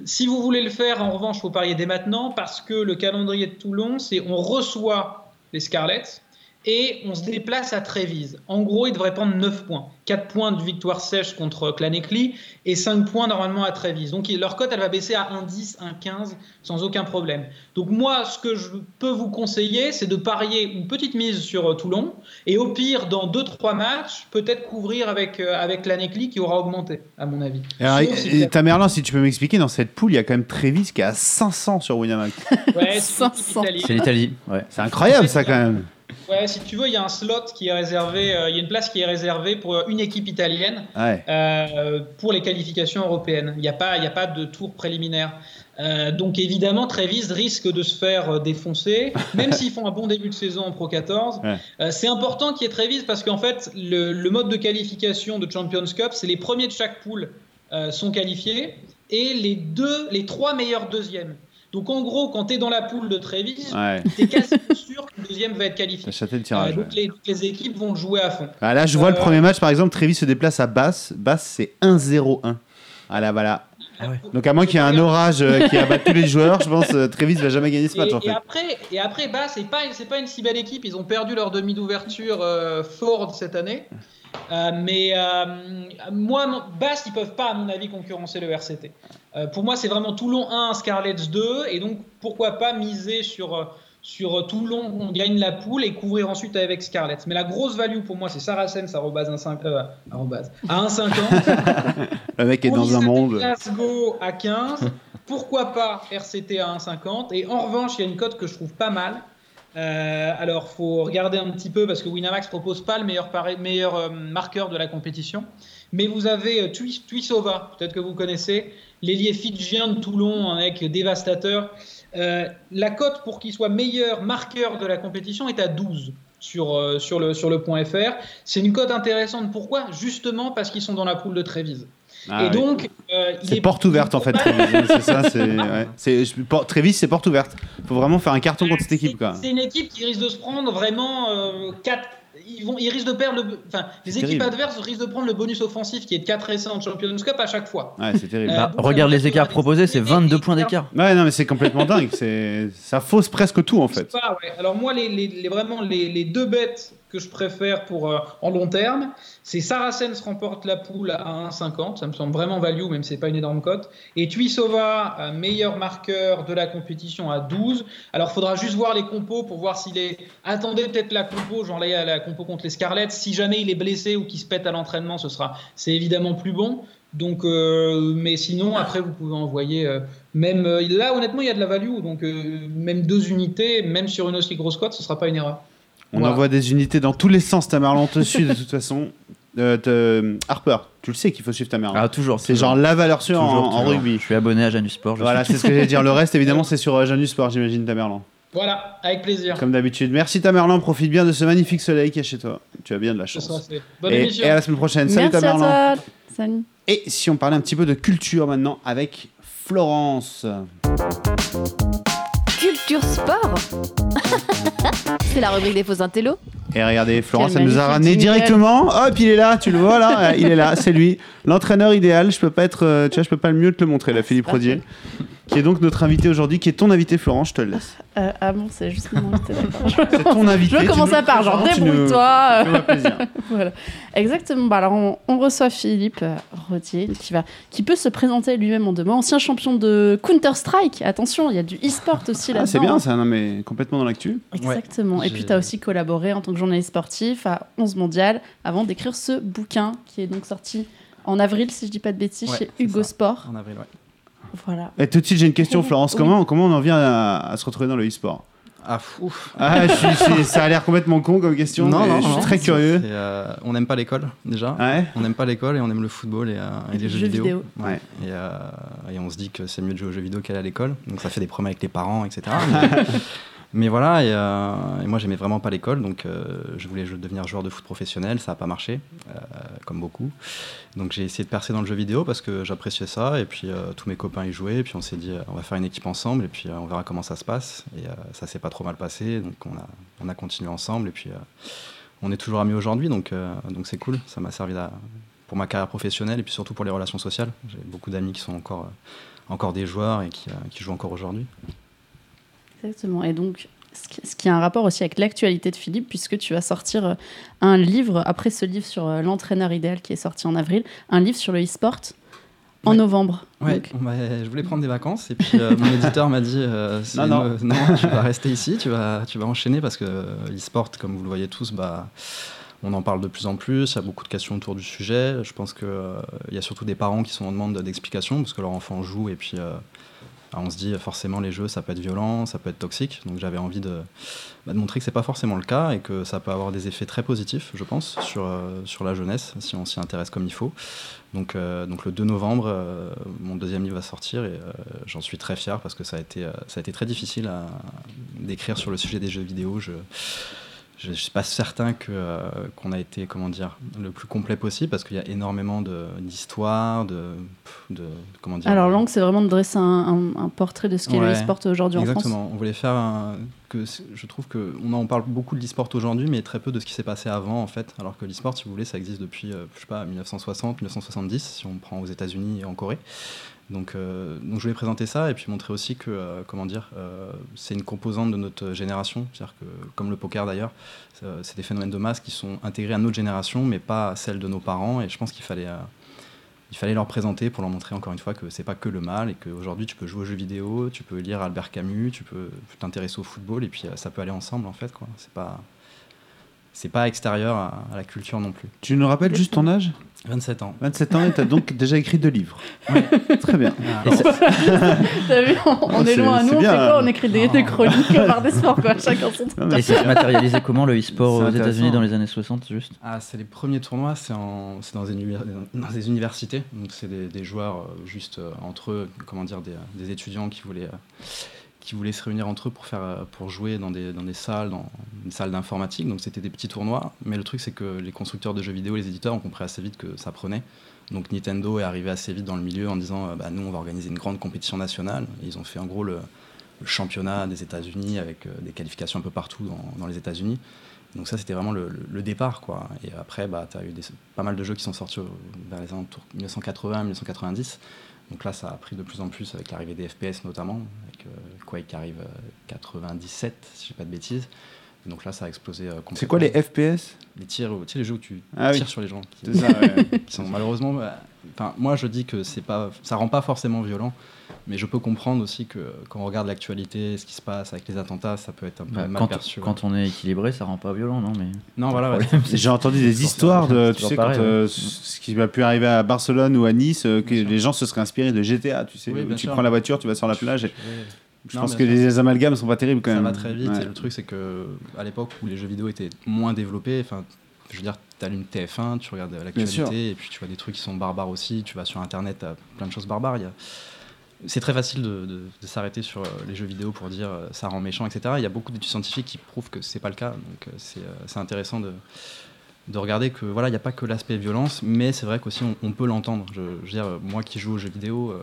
Si vous voulez le faire, en revanche, il faut parier dès maintenant parce que le calendrier de Toulon, c'est on reçoit les Scarlets et on se déplace à Trévise. En gros, ils devraient prendre 9 points. 4 points de victoire sèche contre Clanecli et 5 points normalement à Trévise. Donc leur cote, elle va baisser à 1,10, 1,15 sans aucun problème. Donc moi, ce que je peux vous conseiller, c'est de parier une petite mise sur euh, Toulon et au pire, dans 2-3 matchs, peut-être couvrir avec, euh, avec Clanecli qui aura augmenté, à mon avis. Alors, si et Tamerlan, si tu peux m'expliquer, dans cette poule, il y a quand même Trévis qui est à 500 sur Winamax. Ouais, c'est une équipe 500. italienne. C'est l'Italie, ouais. C'est incroyable ça quand même. Ouais, si tu veux, il y a un slot qui est réservé, euh, il y a une place qui est réservée pour euh, une équipe italienne Ouais. euh, pour les qualifications européennes. Il n'y a, pas- il y a pas de tour préliminaire. Euh, donc évidemment, Trevis risque de se faire défoncer, même s'ils font un bon début de saison en Pro 14. Ouais. Euh, c'est important qu'il y ait Trevis parce qu'en fait, le, le mode de qualification de Champions Cup, c'est les premiers de chaque poule sont qualifiés et les deux, les trois meilleurs deuxièmes. Donc en gros, quand tu es dans la poule de Trevis, Ouais. tu es quasiment sûr que le deuxième va être qualifié. Le Euh, tirage. donc, ouais. les, donc les équipes vont jouer à fond. Ah, là, je vois le Euh, premier match, par exemple, Trévis se déplace à Basse. Basse, c'est 1-0-1. Ah là, voilà. Donc, à moins qu'il y ait un orage euh, qui abatte tous les joueurs, je pense euh, Trévis va jamais gagner ce match Et, en et après, et après, bah, c'est pas, c'est pas une si belle équipe. Ils ont perdu leur demi d'ouverture euh, Ford cette année. Euh, mais euh, moi, Basse, ils peuvent pas, à mon avis, concurrencer le RCT. Euh, pour moi, c'est vraiment Toulon 1, Scarlets 2. Et donc, pourquoi pas miser sur, sur Toulon, on gagne la poule et couvrir ensuite avec Scarlets. Mais la grosse value pour moi, c'est Saracens arrobase 1,5, arrobase, à 1,50. Le mec est dans un monde. Glasgow à 15. Pourquoi pas RCT à 1,50 Et en revanche, il y a une cote que je trouve pas mal. Euh, alors, faut regarder un petit peu parce que Winamax propose pas le meilleur, euh, marqueur de la compétition. Mais vous avez euh, Tui- Tuisova, peut-être que vous connaissez, l'ailier fidjien de Toulon, un mec dévastateur. Euh, la cote pour qu'il soit meilleur marqueur de la compétition est à 12 sur, euh, sur le point FR. C'est une cote intéressante. Pourquoi? Justement parce qu'ils sont dans la poule de Trévise. Ah, Et donc, euh, il C'est est- porte ouverte en fait. Trévis. C'est ça. C'est ouais. Trévis, c'est porte ouverte. Faut vraiment faire un carton contre cette équipe. C'est une équipe qui risque de se prendre vraiment euh, 4. Ils, vont, ils risquent de perdre le. Enfin, les équipes terrible. adverses risquent de prendre le bonus offensif qui est de 4 essais en Champions Cup à chaque fois. Ouais, c'est terrible. Euh, Bah, regarde les écarts proposés, c'est équipes 22 qui points d'écart. Ouais, non, mais c'est complètement dingue. Ça fausse presque tout en fait. pas, ouais. Alors moi, les, les- les- vraiment les, les deux bêtes que je préfère pour euh, en long terme, c'est Saracens remporte la poule à 1,50, ça me semble vraiment value, même si c'est pas une énorme cote. Et Tuisova, euh, meilleur marqueur de la compétition à 12. Alors faudra juste voir les compos pour voir s'il est. Attendez peut-être la compo, genre là, la compo contre les Scarlets. Si jamais il est blessé ou qu'il se pète à l'entraînement, ce sera, c'est évidemment plus bon. Donc, euh, mais sinon, après, vous pouvez envoyer euh, même euh, là, honnêtement, il y a de la value, donc euh, même deux unités, même sur une aussi grosse cote, ce sera pas une erreur. On Voilà. envoie des unités dans tous les sens. Tamerlan te suit de toute façon. Euh, te- Harper, tu le sais qu'il faut suivre Tamerlan. Ah, toujours. c'est genre la valeur sûre en, Toujours, en toujours. rugby. Je suis abonné à Janus Sport. je Voilà, suis- c'est ce que j'allais dire. Le reste, évidemment, c'est sur euh, Janus Sport, j'imagine, Tamerlan. Voilà, avec plaisir. Comme d'habitude. Merci Tamerlan, profite bien de ce magnifique soleil qu'il y a chez toi. Tu as bien de la chance. Bonne Et, et à la semaine prochaine. Salut Merci à Tamerlan. toi. Salut. Et si on parlait un petit peu de culture maintenant avec Florence. Culture sport C'est la rubrique des faux intellos. Et regardez, Florence, elle nous a ramené directement. Hop, il est là, tu le vois là, il est là, c'est lui, l'entraîneur idéal. Je peux pas être, euh, tu vois, je peux pas mieux te le montrer, là, Philippe Rodier, qui est donc notre invité aujourd'hui, qui est ton invité, Florence. Je te le laisse. Euh, ah bon, c'est juste mon invité, C'est ton invité. Je tu commence nous à part, genre débrouille-toi. Fais-moi plaisir. Voilà. Exactement. Bah, alors, on, on reçoit Philippe euh, Rodier, qui, va, qui peut se présenter lui-même en deux mots. Ancien champion de Counter-Strike. Attention, il y a du e-sport aussi là-dedans. Ah, c'est bien, ça, non mais complètement dans l'actu. Exactement. Et puis, tu as aussi collaboré en tant que journaliste sportif à 11 Mondial avant d'écrire ce bouquin qui est donc sorti en avril, si je dis pas de bêtises, Ouais, chez Hugo ça. Sport. En avril, ouais. Voilà. Et tout de suite, j'ai une question, Florence. Oui. Comment, comment on en vient à, à se retrouver dans le e-sport? Ah, ouf. ah, je suis- je suis- Ça a l'air complètement con comme question. mais je suis non, très curieux. euh, on n'aime pas l'école, déjà. Ouais. On n'aime pas l'école et on aime le football et, euh, et les jeux, vidéo. Ouais. Et, euh, et on se dit que c'est mieux de jouer aux jeux vidéo qu'aller à l'école. Donc ça fait des problèmes avec les parents, etc. Mais, voilà, et, euh, et moi j'aimais vraiment pas l'école, donc euh, je voulais devenir joueur de foot professionnel, ça n'a pas marché, euh, comme beaucoup. Donc j'ai essayé de percer dans le jeu vidéo parce que j'appréciais ça, et puis euh, tous mes copains y jouaient, et puis on s'est dit on va faire une équipe ensemble, et puis on verra comment ça se passe. Et ça s'est pas trop mal passé, donc on a, on a continué ensemble, et puis on est toujours amis aujourd'hui, donc donc c'est cool, ça m'a servi pour ma carrière professionnelle et puis surtout pour les relations sociales. J'ai beaucoup d'amis qui sont encore, encore des joueurs et qui jouent encore aujourd'hui. Exactement. Et donc, ce qui- a un rapport aussi avec l'actualité de Philippe, puisque tu vas sortir euh, un livre, après ce livre sur euh, l'entraîneur idéal qui est sorti en avril, un livre sur le e-sport en Ouais. novembre. Ouais, bah, je voulais prendre des vacances et puis euh, mon éditeur m'a dit euh, Non, non. euh, non, tu vas rester ici, tu vas, tu vas enchaîner parce que l'e-sport, comme vous le voyez tous, bah, on en parle de plus en plus, il y a beaucoup de questions autour du sujet. Je pense qu'il il y a surtout des parents qui sont en demande d'explications parce que leur enfant joue et puis on se dit forcément les jeux ça peut être violent, ça peut être toxique. Donc j'avais envie de, bah, de montrer que c'est pas forcément le cas et que ça peut avoir des effets très positifs, je pense, sur, euh, sur la jeunesse si on s'y intéresse comme il faut. Donc, euh, le 2 novembre, euh, mon deuxième livre va sortir et j'en suis très fier parce que ça a été, très difficile d'écrire sur le sujet des jeux vidéo. Je ne suis pas certain que, euh, qu'on a été comment dire, le plus complet possible parce qu'il y a énormément de, d'histoires, de, de, comment dire. Alors, l'angle, c'est vraiment de dresser un, un- un portrait de ce qu'est le Ouais, e-sport aujourd'hui en France. Exactement. On voulait faire un, que je trouve que on en parle beaucoup de l'e-sport aujourd'hui, mais très peu de ce qui s'est passé avant en fait. Alors que l'e-sport, si vous voulez, ça existe depuis euh, je sais pas 1960, 1970 si on prend aux États-Unis et en Corée. Donc, euh, donc je voulais présenter ça et puis montrer aussi que euh, comment dire, euh, c'est une composante de notre génération, c'est-à-dire que comme le poker d'ailleurs, c'est des phénomènes de masse qui sont intégrés à notre génération, mais pas à celle de nos parents. Et je pense qu'il fallait il fallait leur présenter pour leur montrer encore une fois que c'est pas que le mal et qu'aujourd'hui tu peux jouer aux jeux vidéo, tu peux lire Albert Camus, tu peux t'intéresser au football et puis ça peut aller ensemble en fait. C'est pas c'est pas extérieur à, à la culture non plus. Tu nous rappelles juste ton âge? 27 ans. 27 ans et t'as donc déjà écrit deux livres. Très bien. Ça- T'as vu, on, on Oh, est loin. Nous, on fait quoi On écrit des, des chroniques bar des sports, quoi. Chacun son Et c'est matérialisé comment le e-sport aux. États-Unis dans les années 60 juste? Ah, c'est les premiers tournois, c'est en- c'est dans, dans des universités. Donc, c'est des, des joueurs euh, juste euh, entre eux, comment dire, des, des étudiants qui voulaient, euh, qui voulaient se réunir entre eux pour, faire, euh, pour jouer dans des, dans des salles, dans une salle d'informatique. Donc, c'était des petits tournois. Mais le truc, c'est que les constructeurs de jeux vidéo, les éditeurs ont compris assez vite que ça prenait. Donc, Nintendo est arrivé assez vite dans le milieu en disant euh, bah, Nous, on va organiser une grande compétition nationale. Ils ont fait en gros le, championnat des États-Unis avec euh, des qualifications un peu partout dans, dans les États-Unis. Donc ça, c'était vraiment le, départ, quoi. Et après, bah, tu as eu des- pas mal de jeux qui sont sortis vers les alentours 1980-1990. Donc là, ça a pris de plus en plus avec l'arrivée des FPS notamment, avec euh, Quake qui arrive euh, 97, si je dis pas de bêtises. Donc là, ça a explosé euh, complètement. C'est quoi les FPS Les tirs, tu sais, les jeux où tu Ah oui. tires sur les gens. qui- ça, ouais. qui sont malheureusement. bah, Enfin, moi, je dis que c'est pas, ça rend pas forcément violent, mais je peux comprendre aussi que quand on regarde l'actualité, ce qui se passe avec les attentats, ça peut être un peu Bah, mal quand, perçu. quand on est équilibré, ça rend pas violent, non mais Non, voilà, ouais. J'ai entendu des histoires de, tu sais, pareil, quand, euh, ce qui m'a pu arriver à Barcelone ou à Nice, euh, que Bien sûr. les gens se seraient inspirés de GTA, tu sais, Oui, où tu sûr. prends la voiture, tu vas sur la plage. Et je Non, pense que les amalgames sont pas terribles quand ça même. va très vite. Ouais. Et le truc, c'est que à l'époque où les jeux vidéo étaient moins développés, enfin, je veux dire, tu allumes TF1, tu regardes l'actualité, et puis tu vois des trucs qui sont barbares aussi. Tu vas sur Internet, tu as plein de choses barbares. Il y a- C'est très facile de, s'arrêter sur euh, les jeux vidéo pour dire euh, ça rend méchant, etc. Il y a beaucoup d'études scientifiques qui prouvent que c'est pas le cas. Donc euh, c'est intéressant de, de regarder que voilà, il n'y a pas que l'aspect violence, mais c'est vrai qu'aussi on, peut l'entendre. Je, dire, moi qui joue aux jeux vidéo,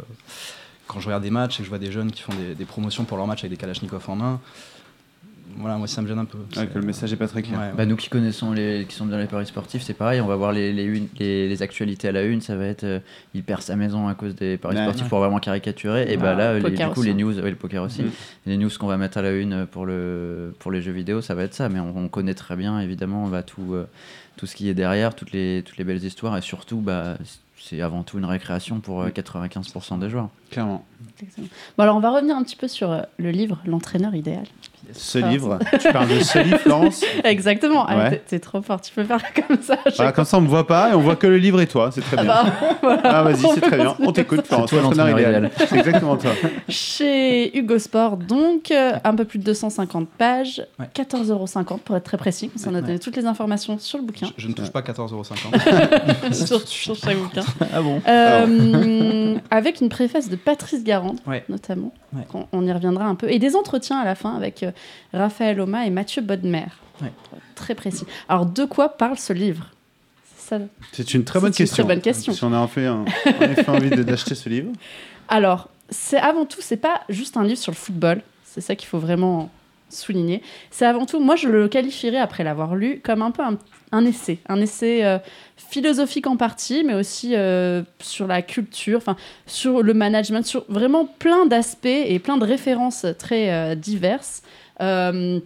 quand je regarde des matchs et que je vois des jeunes qui font des, promotions pour leurs matchs avec des Kalachnikov en main, voilà, moi ça me gêne un peu. Ouais, C'est- que le message est pas très clair. Ouais, ouais. Bah, nous qui connaissons les qui sont dans les paris sportifs, c'est pareil. On va voir les, les, unes- les, les actualités à la une. Ça va être euh, il perd sa maison à cause des paris Ouais. sportifs Ouais. pour vraiment caricaturer. Et bah Ah, là, du coup, aussi. les news, ouais, le poker aussi, Mm. les news qu'on va mettre à la une pour le pour les jeux vidéo, ça va être ça. Mais on, on connaît très bien, évidemment, on va tout euh, tout ce qui est derrière, toutes les toutes les belles histoires et surtout, bah c'est avant tout une récréation pour euh, 95% des joueurs. Clairement. Exactement. Bon, alors on va revenir un petit peu sur euh, le livre L'entraîneur idéal. Ce Ah, livre, tu parles de ce livre, Florence Exactement. Ah, Ouais. t'es- T'es trop fort, tu peux faire comme ça. Comme ça, on me voit pas et on voit que le livre et toi. C'est très Ah bien. bah, voilà. Ah, vas-y, On c'est très bien. On t'écoute, Florence. toi l'entraîneur l'entraîneur idéal. C'est exactement toi. Chez Hugo Sport, donc, euh, un peu plus de 250 pages, Ouais. 14,50 euros pour être très précis. Ça nous a donné toutes les informations sur le bouquin, Je, je ne touche pas 14,50€. sur, sur chaque bouquin. Ah bon Euh, avec une préface de Patrice Garande, Ouais. notamment. Ouais. On, on y reviendra un peu. Et des entretiens à la fin avec euh, Raphaël Oma et Mathieu Bodmer. Ouais. Très précis. Alors, de quoi parle ce livre? C'est une très bonne C'est une question. très bonne question. Si on a en fait, un- en effet envie d'acheter ce livre. Alors, c'est avant tout, c'est pas juste un livre sur le football. C'est ça qu'il faut vraiment souligner. C'est avant tout, moi je le qualifierais après l'avoir lu comme un peu un, un essai, un essai euh, philosophique en partie, mais aussi euh, sur la culture, enfin sur le management, sur vraiment plein d'aspects et plein de références très euh, diverses. Euh,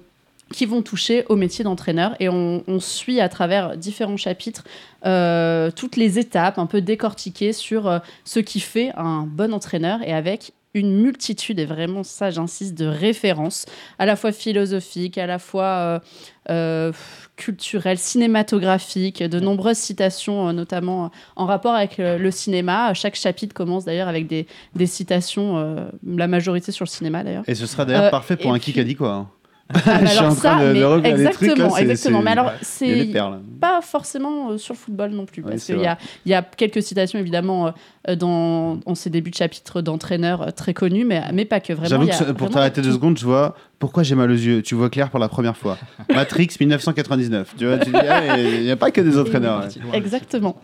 qui vont toucher au métier d'entraîneur. Et on, suit à travers différents chapitres euh, toutes les étapes un peu décortiquées sur euh, ce qui fait un bon entraîneur et avec une multitude, et vraiment ça j'insiste, de références, à la fois philosophiques, à la fois euh, euh, culturelles, cinématographiques, de nombreuses citations, euh, notamment en rapport avec le cinéma. Chaque chapitre commence d'ailleurs avec des, des citations, la majorité sur le cinéma d'ailleurs. Et ce sera d'ailleurs parfait pour un qui a dit quoi. Hein. Ah, Je suis en train ça, de- trucs, là, exactement, exactement. Mais alors, c'est perles. pas forcément euh, sur le football non plus, Ouais, parce qu'il y a, il y a quelques citations évidemment euh, euh, dans, dans ces débuts de chapitre d'entraîneurs euh, très connus, mais, mais pas que vraiment. J'avoue que pour t'arrêter deux secondes, je vois pourquoi j'ai mal aux yeux. Tu vois clair pour la première fois. Matrix 1999. Tu vois, tu dis, ah, il n'y a pas que des entraîneurs. ouais. Exactement.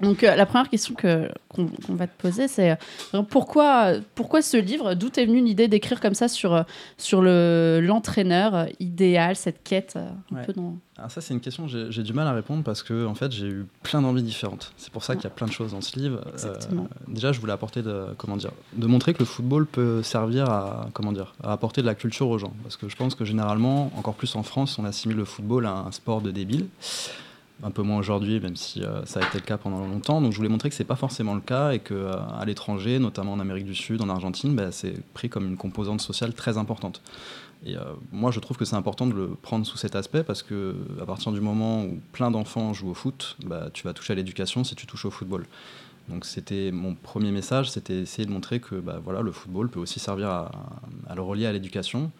Donc euh, la première question que qu'on va te poser, c'est euh, pourquoi pourquoi ce livre? D'où est venue l'idée d'écrire comme ça sur euh, sur le l'entraîneur idéal, cette quête euh, un Ouais. peu dans. Alors ça, c'est une question que j'ai- du mal à répondre parce que en fait, j'ai eu plein d'envies différentes. C'est pour ça qu'il y a plein de choses dans ce livre. Euh, déjà, je voulais apporter de comment dire, de montrer que le football peut servir à comment dire, à apporter de la culture aux gens. Parce que je pense que généralement, encore plus en France, on assimile le football à un sport de débile. Un peu moins aujourd'hui, même si euh, ça a été le cas pendant longtemps. Donc, je voulais montrer que c'est pas forcément le cas et que euh, à l'étranger, notamment en Amérique du Sud, en Argentine, bah, c'est pris comme une composante sociale très importante. Et euh, moi, je trouve que c'est important de le prendre sous cet aspect parce que à partir du moment où plein d'enfants jouent au foot, bah, tu vas toucher à l'éducation si tu touches au football. Donc c'était mon premier message, c'était essayer de montrer que bah, voilà, le football peut aussi servir à, à le relier à l'éducation.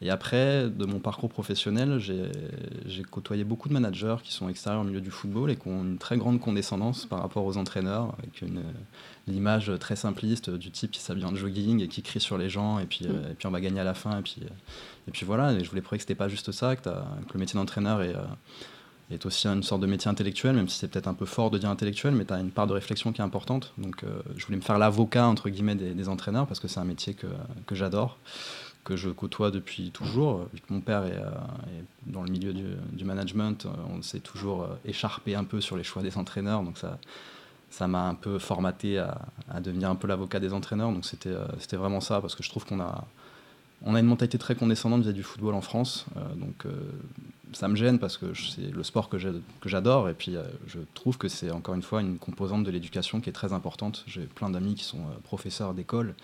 Et après, de mon parcours professionnel, j'ai côtoyé beaucoup de managers qui sont extérieurs au milieu du football et qui ont une très grande condescendance par rapport aux entraîneurs, avec une, l'image très simpliste du type qui s'habille en jogging et qui crie sur les gens, et puis, euh, et puis on va gagner à la fin, et puis, et puis voilà. Et je voulais prouver que c'était pas juste ça, que, le métier d'entraîneur est, euh, est aussi une sorte de métier intellectuel, même si c'est peut-être un peu fort de dire intellectuel, mais tu as une part de réflexion qui est importante. Donc euh, je voulais me faire l'avocat, entre guillemets, des, des entraîneurs, parce que c'est un métier que, que j'adore, que je côtoie depuis toujours. Vu que mon père est, euh, est dans le milieu du, management, euh, on s'est toujours euh, écharpé un peu sur les choix des entraîneurs, donc ça ça m'a un peu formaté à, devenir un peu l'avocat des entraîneurs. Donc c'était c'était vraiment ça, parce que je trouve qu'on a, on a une mentalité très condescendante vis-à-vis du football en France. Donc ça me gêne parce que c'est le sport que j'adore. Et puis je trouve que c'est encore une fois une composante de l'éducation qui est très importante. J'ai plein d'amis qui sont professeurs d'école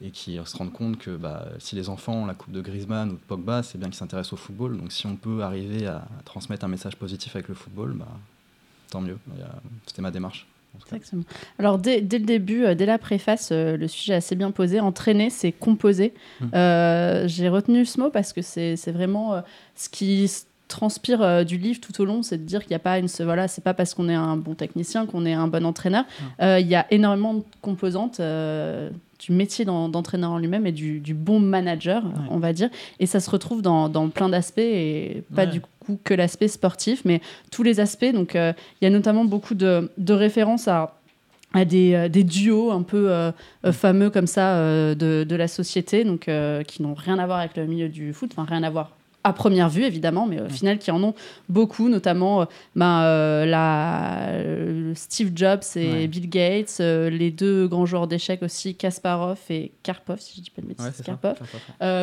et qui se rendent compte que bah, si les enfants ont la coupe de Griezmann ou de Pogba, c'est bien qu'ils s'intéressent au football. Donc si on peut arriver à, transmettre un message positif avec le football, bah, tant mieux. C'était ma démarche. Exactement. Alors, dès, dès le début, euh, dès la préface, euh, le sujet est assez bien posé. Entraîner, c'est composer. Mhm. Euh, J'ai retenu ce mot parce que c'est vraiment ce qui transpire du livre tout au long, c'est de dire qu'il n'y a pas une. Voilà, c'est pas parce qu'on est un bon technicien qu'on est un bon entraîneur. Euh, Il y a énormément de composantes. Du métier d'en- d'entraîneur en lui-même et du, du bon manager, Ouais. on va dire. Et ça se retrouve dans, dans plein d'aspects et pas Ouais. du coup que l'aspect sportif, mais tous les aspects. Donc, euh, il y a notamment beaucoup de, de références à, à des, euh, des duos un peu euh, euh, fameux comme ça de, de la société, donc qui n'ont rien à voir avec le milieu du foot, enfin rien à voir à première vue évidemment, mais au final qui en ont beaucoup, notamment euh, ben, euh, la, euh, Steve Jobs et Ouais. Bill Gates, euh, les deux grands joueurs d'échecs aussi, Kasparov et Karpov, si je dis pas de bêtises, Ouais, ça. Karpov.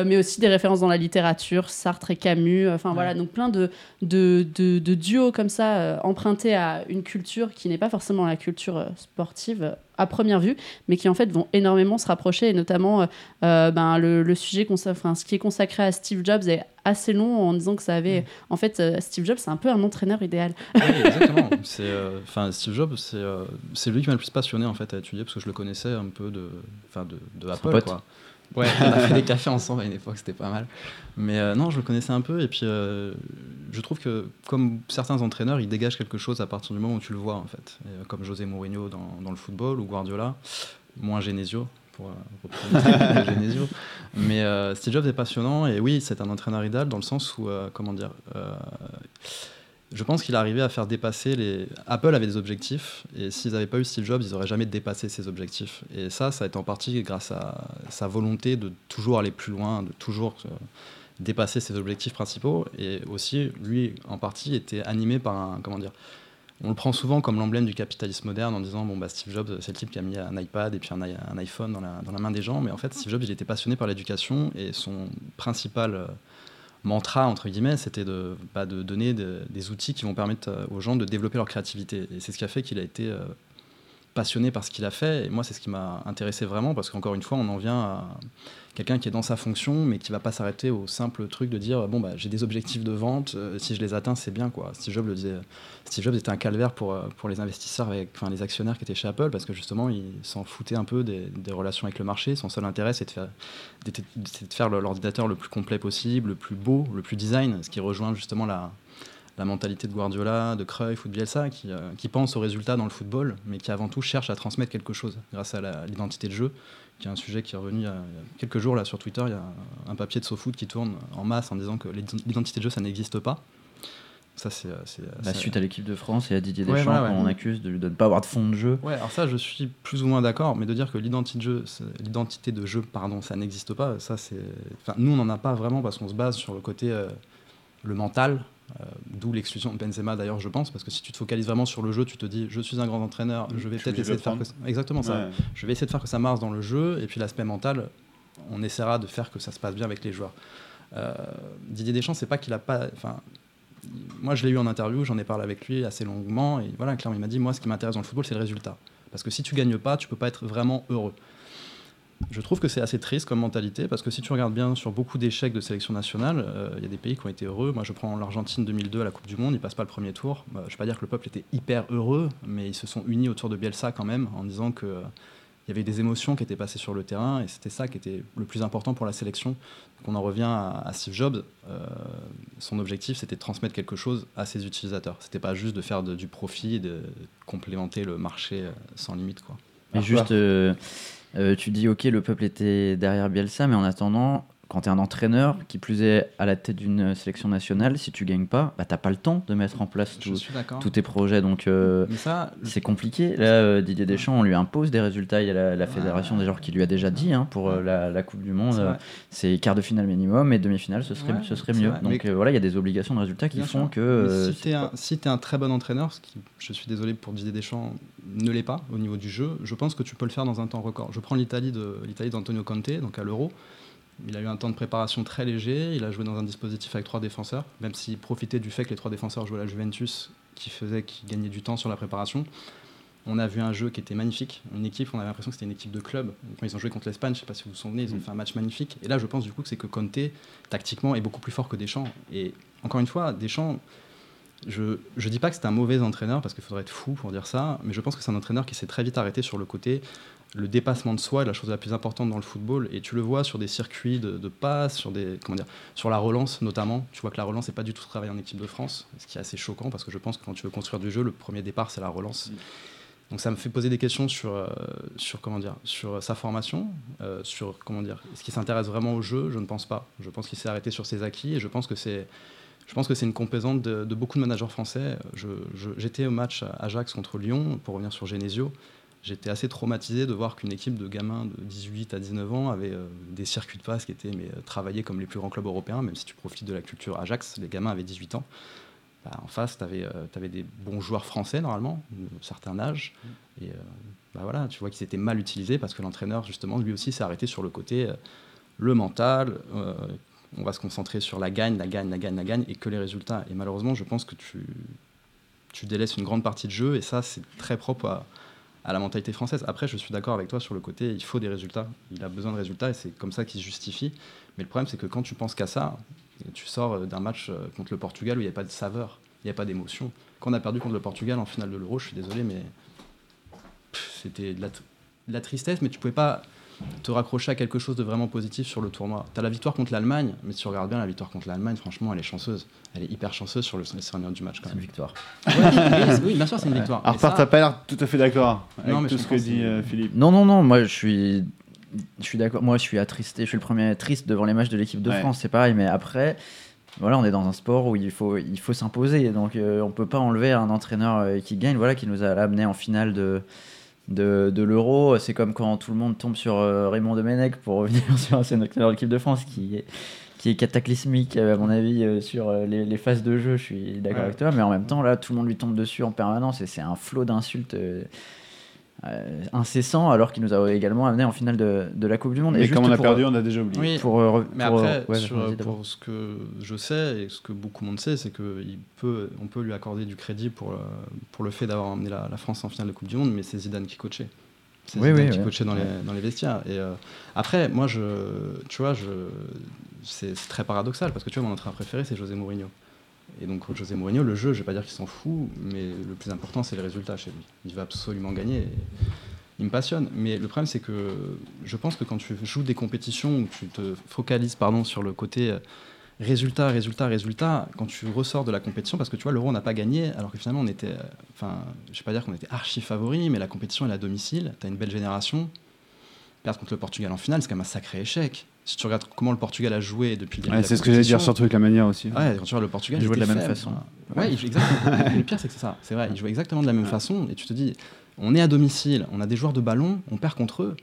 Mais aussi des références dans la littérature, Sartre et Camus. Enfin voilà, donc plein de, de, de- de duos comme ça, empruntés à une culture qui n'est pas forcément la culture sportive à première vue, mais qui en fait vont énormément se rapprocher. Et notamment, euh, euh, ben, le, le sujet, enfin, ce qui est consacré à Steve Jobs est assez long en disant que ça avait. En fait, euh, Steve Jobs, c'est un peu un entraîneur idéal. Oui, exactement. C'est, euh, enfin, Steve Jobs, c'est, euh, c'est lui qui m'a le plus passionné en fait à étudier parce que je le connaissais un peu de, enfin, de, de Apple. Quoi. Ouais, on a fait des cafés ensemble à une époque, c'était pas mal. Mais euh, non, je le connaissais un peu et puis euh, je trouve que comme certains entraîneurs, ils dégagent quelque chose à partir du moment où tu le vois en fait. Euh, comme José Mourinho dans, le football ou Guardiola, moins Genesio pour reprendre Genesio. Mais Steve Jobs est passionnant et oui, c'est un entraîneur idéal dans le sens où, comment dire, je pense qu'il arrivait à faire dépasser les. Apple avait des objectifs et s'ils n'avaient pas eu Steve Jobs, ils n'auraient jamais dépassé ces objectifs. Et ça, ça a été en partie grâce à sa volonté de toujours aller plus loin, de toujours euh, dépasser ses objectifs principaux. Et aussi, lui, en partie, était animé par un. Comment dire on le prend souvent comme l'emblème du capitalisme moderne en disant bon bah Steve Jobs c'est le type qui a mis un iPad et puis un, un iPhone dans la, dans la, main des gens mais en fait Steve Jobs il était passionné par l'éducation et son principal euh, mantra entre guillemets c'était de, bah, donner des outils qui vont permettre euh, aux gens de développer leur créativité. Et c'est ce qui a fait qu'il a été euh, passionné par ce qu'il a fait. Et moi c'est ce qui m'a intéressé vraiment parce qu'encore une fois on en vient à quelqu'un qui est dans sa fonction, mais qui va pas s'arrêter au simple truc de dire bon bah j'ai des objectifs de vente, euh, si je les atteins c'est bien quoi. Steve Jobs le disait. Steve Jobs était un calvaire pour euh, pour les investisseurs, avec, enfin les actionnaires qui étaient chez Apple, parce que justement il s'en foutait un peu des, relations avec le marché. Son seul intérêt c'est de faire de faire l'ordinateur le plus complet possible, le plus beau, le plus design, ce qui rejoint justement la la mentalité de Guardiola, de Cruyff ou de Bielsa, qui, euh, qui pense aux résultats dans le football, mais qui avant tout cherche à transmettre quelque chose grâce à l'identité de jeu qui est un sujet qui est revenu il y a quelques jours là sur Twitter. Il y a un papier de SoFoot qui tourne en masse en disant que l'identité de jeu, ça n'existe pas. Ça, c'est, euh, La suite à l'équipe de France et à Didier Deschamps, on accuse de, ne pas avoir de fond de jeu. Ouais, alors ça, je suis plus ou moins d'accord, mais de dire que l'identité de jeu, l'identité de jeu, pardon, ça n'existe pas, ça c'est. Enfin, nous, on n'en a pas vraiment parce qu'on se base sur le côté euh, le mental, euh, d'où l'exclusion de Benzema d'ailleurs, je pense, parce que si tu te focalises vraiment sur le jeu, tu te dis je suis un grand entraîneur, je vais peut-être essayer de faire que exactement ça. Je vais essayer de faire que ça marche dans le jeu, et puis l'aspect mental, on essaiera de faire que ça se passe bien avec les joueurs. Euh, Didier Deschamps, c'est pas qu'il a pas, enfin, moi je l'ai eu en interview, j'en ai parlé avec lui assez longuement, et voilà, clairement il m'a dit moi ce qui m'intéresse dans le football c'est le résultat, parce que si tu gagnes pas, tu peux pas être vraiment heureux. Je trouve que c'est assez triste comme mentalité parce que si tu regardes bien sur beaucoup d'échecs de sélection nationale, euh, il y a des pays qui ont été heureux. Moi, je prends l'Argentine 2002 à la Coupe du Monde, ils passent pas le premier tour. Bah, je ne vais pas dire que le peuple était hyper heureux, mais ils se sont unis autour de Bielsa quand même en disant que euh, il y avait des émotions qui étaient passées sur le terrain et c'était ça qui était le plus important pour la sélection. Donc on en revient à, Steve Jobs. Euh, son objectif, c'était de transmettre quelque chose à ses utilisateurs. C'était pas juste de faire du profit et de complémenter le marché sans limite. Quoi. Mais juste, tu dis, ok, le peuple était derrière Bielsa, mais en attendant, quand tu es un entraîneur, qui plus est à la tête d'une sélection nationale, si tu gagnes pas, bah, t'as pas le temps de mettre en place tous tes projets. Donc euh, c'est compliqué. Là, euh, Didier Deschamps, on lui impose des résultats. Il y a la, fédération des joueurs qui lui a déjà dit hein, pour la, Coupe du Monde, c'est quart de finale minimum et demi-finale, ce serait, ce serait mieux. Donc voilà, il y a des obligations de résultats qui font que. si tu es, un très bon entraîneur, ce qui, je suis désolé pour Didier Deschamps, ne l'est pas au niveau du jeu, je pense que tu peux le faire dans un temps record. Je prends l'Italie d'Antonio Conte, donc à l'Euro. Il a eu un temps de préparation très léger, il a joué dans un dispositif avec trois défenseurs, même s'il profitait du fait que les trois défenseurs jouaient à la Juventus, qui faisait qu'il gagnait du temps sur la préparation. On a vu un jeu qui était magnifique, une équipe, on avait l'impression que c'était une équipe de club. Quand ils ont joué contre l'Espagne, je ne sais pas si vous vous souvenez, ils ont fait un match magnifique. Et là, je pense du coup que c'est que Conte, tactiquement, est beaucoup plus fort que Deschamps. Et encore une fois, Deschamps, je ne dis pas que c'est un mauvais entraîneur, parce qu'il faudrait être fou pour dire ça, mais je pense que c'est un entraîneur qui s'est très vite arrêté sur le côté le dépassement de soi est la chose la plus importante dans le football et tu le vois sur des circuits de, de passes, sur des comment dire, sur la relance notamment. Tu vois que la relance n'est pas du tout travaillée en équipe de France, ce qui est assez choquant parce que je pense que quand tu veux construire du jeu, le premier départ c'est la relance. Donc ça me fait poser des questions sur, euh, sur, comment dire, sur sa formation, euh, sur comment dire, est-ce qu'il s'intéresse vraiment au jeu? Je ne pense pas. Je pense qu'il s'est arrêté sur ses acquis et je pense que c'est je pense que c'est une composante de, beaucoup de managers français. J'étais au match Ajax contre Lyon, pour revenir sur Genesio j'étais assez traumatisé de voir qu'une équipe de gamins de 18 à 19 ans avait euh, des circuits de passe qui étaient mais, euh, travaillés comme les plus grands clubs européens, même si tu profites de la culture Ajax, les gamins avaient 18 ans. Bah, en face, tu avais, euh, des bons joueurs français normalement, d'un certain âge. Et bah, voilà, tu vois qu'ils étaient mal utilisés parce que l'entraîneur, justement, lui aussi s'est arrêté sur le côté le mental. on va se concentrer sur la gagne, la gagne, la gagne, la gagne, et que les résultats. Et malheureusement, je pense que tu, tu délaisses une grande partie de jeu, et ça, c'est très propre à, à la mentalité française. Après, je suis d'accord avec toi sur le côté, il faut des résultats. Il a besoin de résultats et c'est comme ça qu'il se justifie. Mais le problème, c'est que quand tu penses qu'à ça, tu sors euh, d'un match euh, contre le Portugal où il n'y a pas de saveur, il n'y a pas d'émotion. Quand on a perdu contre le Portugal en finale de l'Euro, je suis désolé, mais c'était de, de la, tristesse, mais tu pouvais pas te raccrocher à quelque chose de vraiment positif sur le tournoi. Tu as la victoire contre l'Allemagne, mais si tu regardes bien la victoire contre l'Allemagne, franchement, elle est chanceuse. Elle est hyper chanceuse sur le scénario du match. C'est une victoire. oui, bien sûr, c'est une victoire. Alors, part, t'as pas l'air tout à fait d'accord avec tout ce que dit euh, Philippe. Non, non, non, moi je suis. Je suis d'accord. Moi, je suis attristé. Je suis le premier triste devant les matchs de l'équipe de France. C'est pareil, mais après, voilà, on est dans un sport où il faut, il faut s'imposer. Donc, euh, on peut pas enlever un entraîneur euh, qui gagne, voilà, qui nous a amené en finale de, de, de l'euro. C'est comme quand tout le monde tombe sur euh, Raymond Domenech pour revenir sur un sélectionneur de l'équipe de France qui, qui est cataclysmique, à mon avis, euh, sur euh, les, les phases de jeu. Je suis d'accord Ouais. avec toi, mais en même temps, là, tout le monde lui tombe dessus en permanence et c'est un flot d'insultes. Euh, euh, incessant alors qu'il nous a également amené en finale de, de la Coupe du Monde. Mais juste comme on a pour, perdu, on a déjà oublié. Oui, pour, euh, Mais pour, après, ouais, sur- vas-y, d'abord. pour ce que je sais et ce que beaucoup de monde sait, c'est qu'on peut, on peut lui accorder du crédit pour, le- pour le fait d'avoir emmené la, la France en finale de Coupe du Monde, mais c'est Zidane qui coachait. C'est Oui, Zidane oui, qui coachait dans les, dans les vestiaires. Et euh, après, moi, je, tu vois, je, c'est c'est très paradoxal parce que tu vois, mon entraîneur préféré, c'est José Mourinho. Et donc, José Mourinho, le jeu, je vais pas dire qu'il s'en fout, mais le plus important, c'est les résultats chez lui. Il veut absolument gagner. il me passionne. Mais le problème, c'est que je pense que quand tu joues des compétitions où tu te focalises pardon, sur le côté euh, résultat, résultat, résultat, quand tu ressors de la compétition, parce que tu vois, l'Euro, on n'a pas gagné, alors que finalement, on était, euh, enfin, je vais pas dire qu'on était archi favori, mais la compétition, est à domicile, tu as une belle génération. Perdre contre le Portugal en finale, c'est quand même un sacré échec. Si tu regardes comment le Portugal a joué depuis le début Ouais, c'est ce que j'allais dire, compétition, surtout avec la manière aussi. Ouais, quand tu vois le Portugal, Ils jouaient de la même faible. façon. Ouais, exactement. le pire, c'est que c'est ça. C'est vrai, ils jouaient exactement de la même façon. Et tu te dis, on est à domicile, on a des joueurs de ballon, on perd contre eux.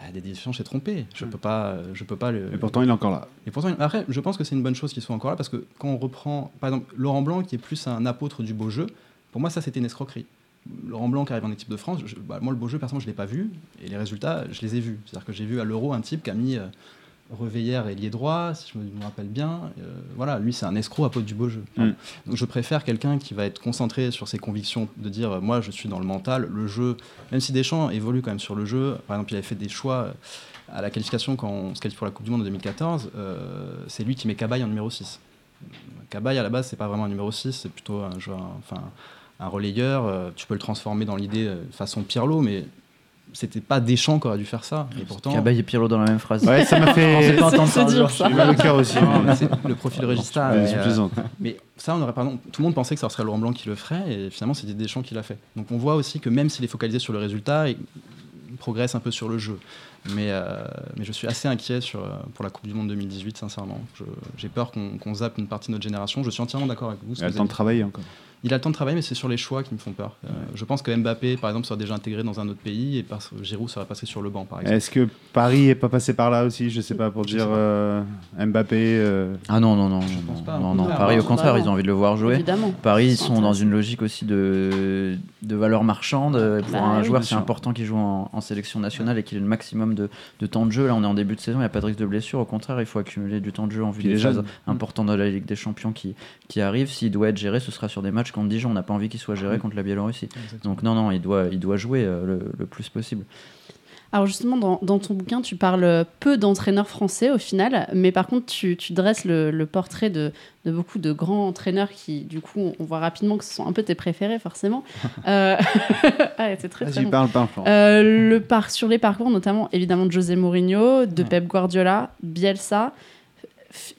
Ah, des décisions, j'ai trompé. Je peux pas, je peux pas le. Et pourtant, il est encore là. Et pourtant, après, je pense que c'est une bonne chose qu'ils soient encore là parce que quand on reprend, par exemple, Laurent Blanc, qui est plus un apôtre du beau jeu, pour moi, ça, c'était une escroquerie. Laurent Blanc qui arrive en équipe de France, je- bah, moi, le beau jeu, personnellement, je ne l'ai pas vu. Et les résultats, je les ai vus. C'est-à-dire que j'ai vu à l'Euro un type qui a mis euh, Reveillère et lié droit, si je me rappelle bien. Euh, voilà, lui, c'est un escroc apôtre du beau jeu. Mm. Donc, je préfère quelqu'un qui va être concentré sur ses convictions, de dire, euh, moi, je suis dans le mental, le jeu, même si Deschamps évolue quand même sur le jeu. Par exemple, il avait fait des choix euh, à la qualification quand on se qualifie pour la Coupe du Monde en 2014. euh, c'est lui qui met Cabaye en numéro 6. Cabaye, à la base, c'est pas vraiment un numéro 6, c'est plutôt un joueur, enfin, un relayeur. tu peux le transformer dans l'idée façon Pirlo, mais c'était pas Deschamps qui aurait dû faire ça. Et pourtant, Cabaye et Pirlo dans la même phrase. Ouais, ça m'a fait. Pas entendre C'est ça. J'ai mal au cœur aussi. Le profil Regista. Mais, euh, mais ça, on aurait, pardon, tout le monde pensait que ça serait Laurent Blanc qui le ferait, et finalement, Didier Deschamps qui l'a fait. Donc on voit aussi que même s'il est focalisé sur le résultat, il progresse un peu sur le jeu. Mais, euh, mais je suis assez inquiet sur, euh, pour la Coupe du Monde 2018, sincèrement. J'ai peur qu'on qu'on zappe une partie de notre génération. Je suis entièrement d'accord avec vous. Il a que le temps de travailler encore. Il a le temps de travailler, mais c'est sur les choix qui me font peur. Euh, Je pense que Mbappé, par exemple, sera déjà intégré dans un autre pays et parce que Giroud serait passé sur le banc, par exemple. Est-ce que Paris est pas passé par là aussi Je sais pas, pour Je dire euh, Mbappé. euh, Ah non, non, non. Je non, pense pas. non, non. Paris, au contraire, ils ont envie de le voir jouer. Évidemment. Paris, ils sont dans une logique aussi de, de valeur marchande. Pour Bah un oui, joueur, c'est important qu'il joue en, en sélection nationale et qu'il ait le maximum de, de temps de jeu. Là, on est en début de saison, il n'y a pas de risque de blessure. Au contraire, il faut accumuler du temps de jeu en vue des phases jeunes. importantes de la Ligue des Champions qui, qui arrivent. S'il doit être géré, ce sera sur des matchs contre Dijon. On n'a pas envie qu'il soit géré Mm. contre la Biélorussie. Exactement. Donc non, non, il doit, il doit jouer euh, le, le plus possible. Alors justement, dans, dans ton bouquin, tu parles peu d'entraîneurs français au final, mais par contre, tu, tu dresses le, le portrait de, de beaucoup de grands entraîneurs qui, du coup, on voit rapidement que ce sont un peu tes préférés, forcément. Euh, ouais, c'est très, très Vas-y, bon. parle, parle. Euh, le par sur les parcours, notamment évidemment de José Mourinho, de Ouais. Pep Guardiola, Bielsa,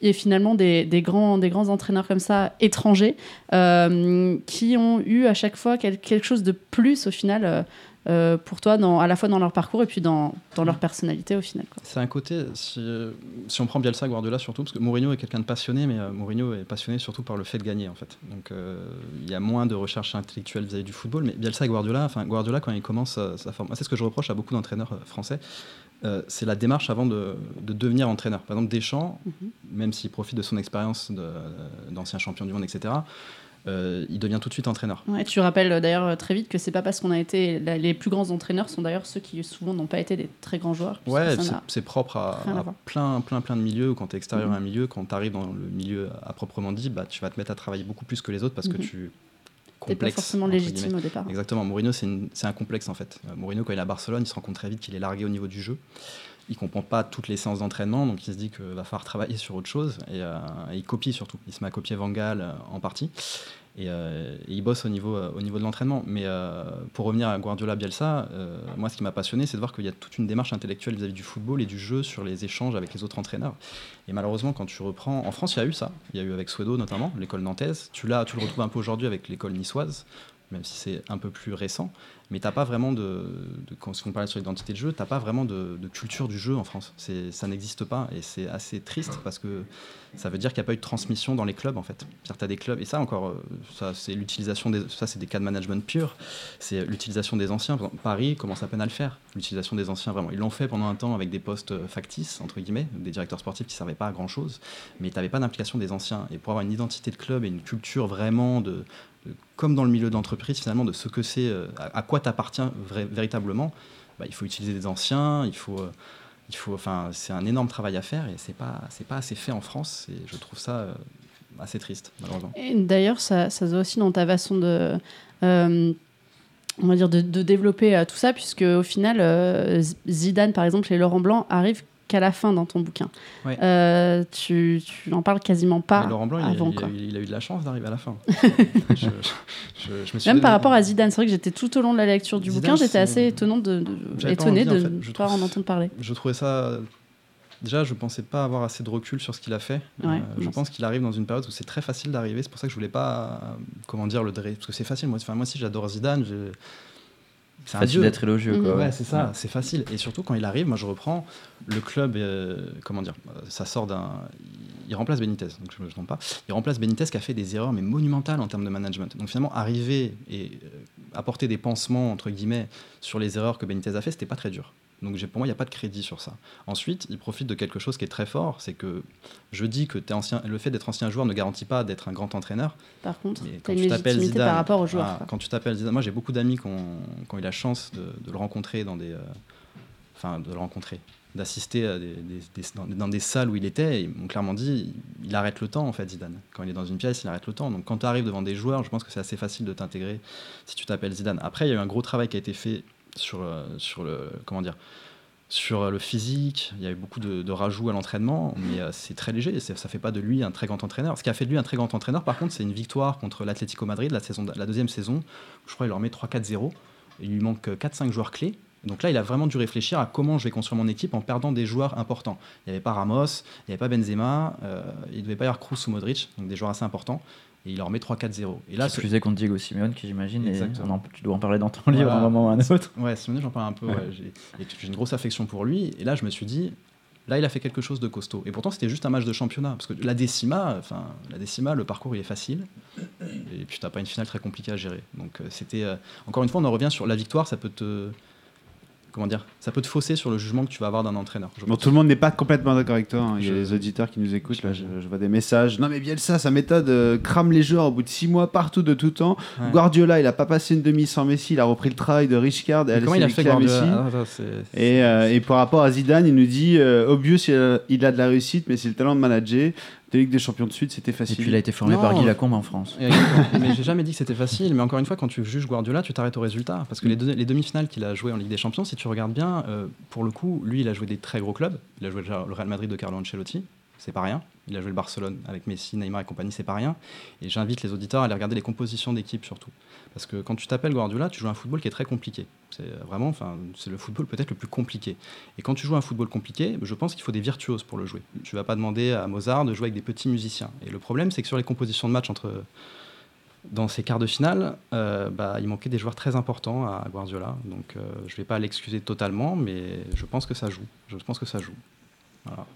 et finalement des, des grands, des grands entraîneurs comme ça, étrangers, euh, qui ont eu à chaque fois quel- quelque chose de plus au final euh, euh, pour toi, dans, à la fois dans leur parcours et puis dans, dans leur personnalité au final. C'est un côté, si, si on prend Bielsa, Guardiola surtout, parce que Mourinho est quelqu'un de passionné, mais euh, Mourinho est passionné surtout par le fait de gagner en fait. Donc euh, il y a moins de recherche intellectuelle vis-à-vis du football, mais Bielsa et Guardiola, enfin Guardiola quand il commence sa, sa forme, c'est ce que je reproche à beaucoup d'entraîneurs français, euh, c'est la démarche avant de, de devenir entraîneur. Par exemple Deschamps, même s'il profite de son expérience de- d'ancien champion du monde, etc., euh, il devient tout de suite entraîneur. Ouais, tu rappelles euh, d'ailleurs euh, très vite que c'est pas parce qu'on a été la- les plus grands entraîneurs sont d'ailleurs ceux qui souvent n'ont pas été des très grands joueurs. Ouais, c'est- propre à, à plein, plein, plein de milieux. Quand tu es extérieur Mhm. à un milieu, quand tu arrives dans le milieu à proprement dit, bah, tu vas te mettre à travailler beaucoup plus que les autres parce que Mhm. tu T'es pas forcément légitime au départ. Exactement. Mourinho, c'est une- c'est un complexe en fait. Euh, Mourinho, quand il est à Barcelone, il se rend compte très vite qu'il est largué au niveau du jeu. Il comprend pas toutes les séances d'entraînement, donc il se dit qu'il va falloir travailler sur autre chose. Et, euh, et il copie surtout. Il se met à copier Van Gaal euh, en partie. Et, euh, et il bosse au niveau, euh, au niveau de l'entraînement. Mais euh, pour revenir à Guardiola Bielsa, euh, moi ce qui m'a passionné, c'est de voir qu'il y a toute une démarche intellectuelle vis-à-vis du football et du jeu sur les échanges avec les autres entraîneurs. Et malheureusement, quand tu reprends. En France, il y a eu ça. Il y a eu avec Suedo notamment, l'école nantaise. Tu, tu le retrouves un peu aujourd'hui avec l'école niçoise. Même si c'est un peu plus récent. Mais t'as pas vraiment de, de quand on parle sur l'identité de jeu, t'as pas vraiment de, culture du jeu en France. C'est, ça n'existe pas et c'est assez triste parce que ça veut dire qu'il n'y a pas eu de transmission dans les clubs en fait. C'est-à-dire t'as des clubs et ça encore, euh, ça c'est l'utilisation des, ça c'est des cas de management pur. C'est l'utilisation des anciens. Par exemple, Paris commence à peine à le faire. L'utilisation des anciens vraiment. Ils l'ont fait pendant un temps avec des postes euh, factices entre guillemets, des directeurs sportifs qui servaient pas à grand chose, mais t'avais pas d'implication des anciens. Et pour avoir une identité de club et une culture vraiment de comme dans le milieu d'entreprise, finalement, de ce que c'est, euh, à, quoi t'appartient véritablement, bah, il faut utiliser des anciens, il faut, euh, il faut, enfin, c'est un énorme travail à faire et c'est pas, c'est pas assez fait en France. Et je trouve ça euh, assez triste, malheureusement. D'ailleurs, ça, ça se voit aussi dans ta façon de on va dire de développer tout ça puisque au final Zidane par exemple et Laurent Blanc arrivent qu'à la fin dans ton bouquin. Euh, tu, tu en parles quasiment pas. Laurent Blanc, avant, il, a, eu de la chance d'arriver à la fin. Même par rapport à Zidane, c'est vrai que j'étais tout au long de la lecture du bouquin, j'étais assez étonnant de, étonné de ne pas en entendre parler. Je trouvais ça. Déjà, je pensais pas avoir assez de recul sur ce qu'il a fait. Euh, je pense qu'il arrive dans une période où c'est très facile d'arriver. C'est pour ça que je voulais pas, comment dire, le parce que c'est facile. Moi, enfin, moi aussi, j'adore Zidane. C'est facile d'être élogieux. Quoi, mhm. ouais, c'est ça, c'est facile. Et surtout quand il arrive, moi je reprends le club, euh, comment dire, ça sort d'un. Il remplace Benitez, donc je ne me trompe pas. Il remplace Benitez qui a fait des erreurs mais monumentales en termes de management. Donc finalement, arriver et euh, apporter des pansements, entre guillemets, sur les erreurs que Benitez a fait, c'était pas très dur. Donc pour moi, il n'y a pas de crédit sur ça. Ensuite, il profite de quelque chose qui est très fort, c'est que je dis que es ancien, le fait d'être ancien joueur ne garantit pas d'être un grand entraîneur. Par contre, tu as une légitimité par rapport au joueur. quand tu t'appelles Zidane, moi j'ai beaucoup d'amis qui ont, eu la chance de, le rencontrer dans des... Euh, enfin, de le rencontrer, d'assister à des, dans, des salles où il était, ils m'ont clairement dit, il arrête le temps en fait Zidane. Quand il est dans une pièce, il arrête le temps. Donc quand tu arrives devant des joueurs, je pense que c'est assez facile de t'intégrer si tu t'appelles Zidane. Après, il y a eu un gros travail qui a été fait sur, euh, sur le comment dire sur le physique. Il y a eu beaucoup de, rajouts à l'entraînement, mais euh, c'est très léger. Ça fait pas de lui un très grand entraîneur. Ce qui a fait de lui un très grand entraîneur, par contre, c'est une victoire contre l'Atlético Madrid la, saison, la deuxième saison. Je crois qu'il leur met 3-4-0. Il lui manque 4-5 joueurs clés. Donc là, il a vraiment dû réfléchir à comment je vais construire mon équipe en perdant des joueurs importants. Il n'y avait pas Ramos, il n'y avait pas Benzema, euh, il ne devait pas y avoir Kroos ou Modric, donc des joueurs assez importans et il leur met 3-4-0. Et là, c'est plus contre Diego Simeone, qui j'imagine, et tu dois en parler dans ton livre à un moment ou à un autre. Ouais, Simeone, j'en parle un peu. j'ai une grosse affection pour lui, et là, je me suis dit, là, il a fait quelque chose de costaud. Et pourtant, c'était juste un match de championnat, parce que la décima, enfin, la décima, le parcours, il est facile, et puis t'as pas une finale très compliquée à gérer. Donc, euh, c'était, euh, encore une fois, on en revient sur la victoire, ça peut te comment dire, ça peut te fausser sur le jugement que tu vas avoir d'un entraîneur. Bon, tout le monde n'est pas complètement d'accord avec toi. Hein. Il y a des auditeurs qui nous écoutent. Là, je, vois des messages. Non, mais Bielsa, sa méthode euh, crame les joueurs au bout de six mois partout de tout temps. Guardiola, il a pas passé une demi sans Messi. Il a repris le travail de Richcard. Et comment il a fait Guardiola Messi. Ah, et, euh, et, par rapport à Zidane, il nous dit euh, obvious, il a de la réussite, mais c'est le talent de manager des Ligues des Champions de suite, c'était facile. Et puis il a été formé par Guy Lacombe en France. mais j'ai jamais dit que c'était facile. Mais encore une fois, quand tu juges Guardiola, tu t'arrêtes au résultat. Parce que les, les demi-finales qu'il a joué en Ligue des Champions, si tu regardes bien, euh, pour le coup, lui, il a joué des très gros clubs. Il a joué le Real Madrid de Carlo Ancelotti, c'est pas rien. Il a joué le Barcelone avec Messi, Neymar et compagnie, c'est pas rien. Et j'invite les auditeurs à aller regarder les compositions d'équipe surtout. Parce que quand tu t'appelles Guardiola, tu joues un football qui est très compliqué. C'est vraiment, enfin, c'est le football peut-être le plus compliqué. Et quand tu joues un football compliqué, je pense qu'il faut des virtuoses pour le jouer. Tu vas pas demander à Mozart de jouer avec des petits musiciens. Et le problème, c'est que sur les compositions de match entre dans ces quarts de finale, euh, bah, il manquait des joueurs très importants à Guardiola. Donc euh, je ne vais pas l'excuser totalement, mais je pense que ça joue. Je pense que ça joue. Voilà.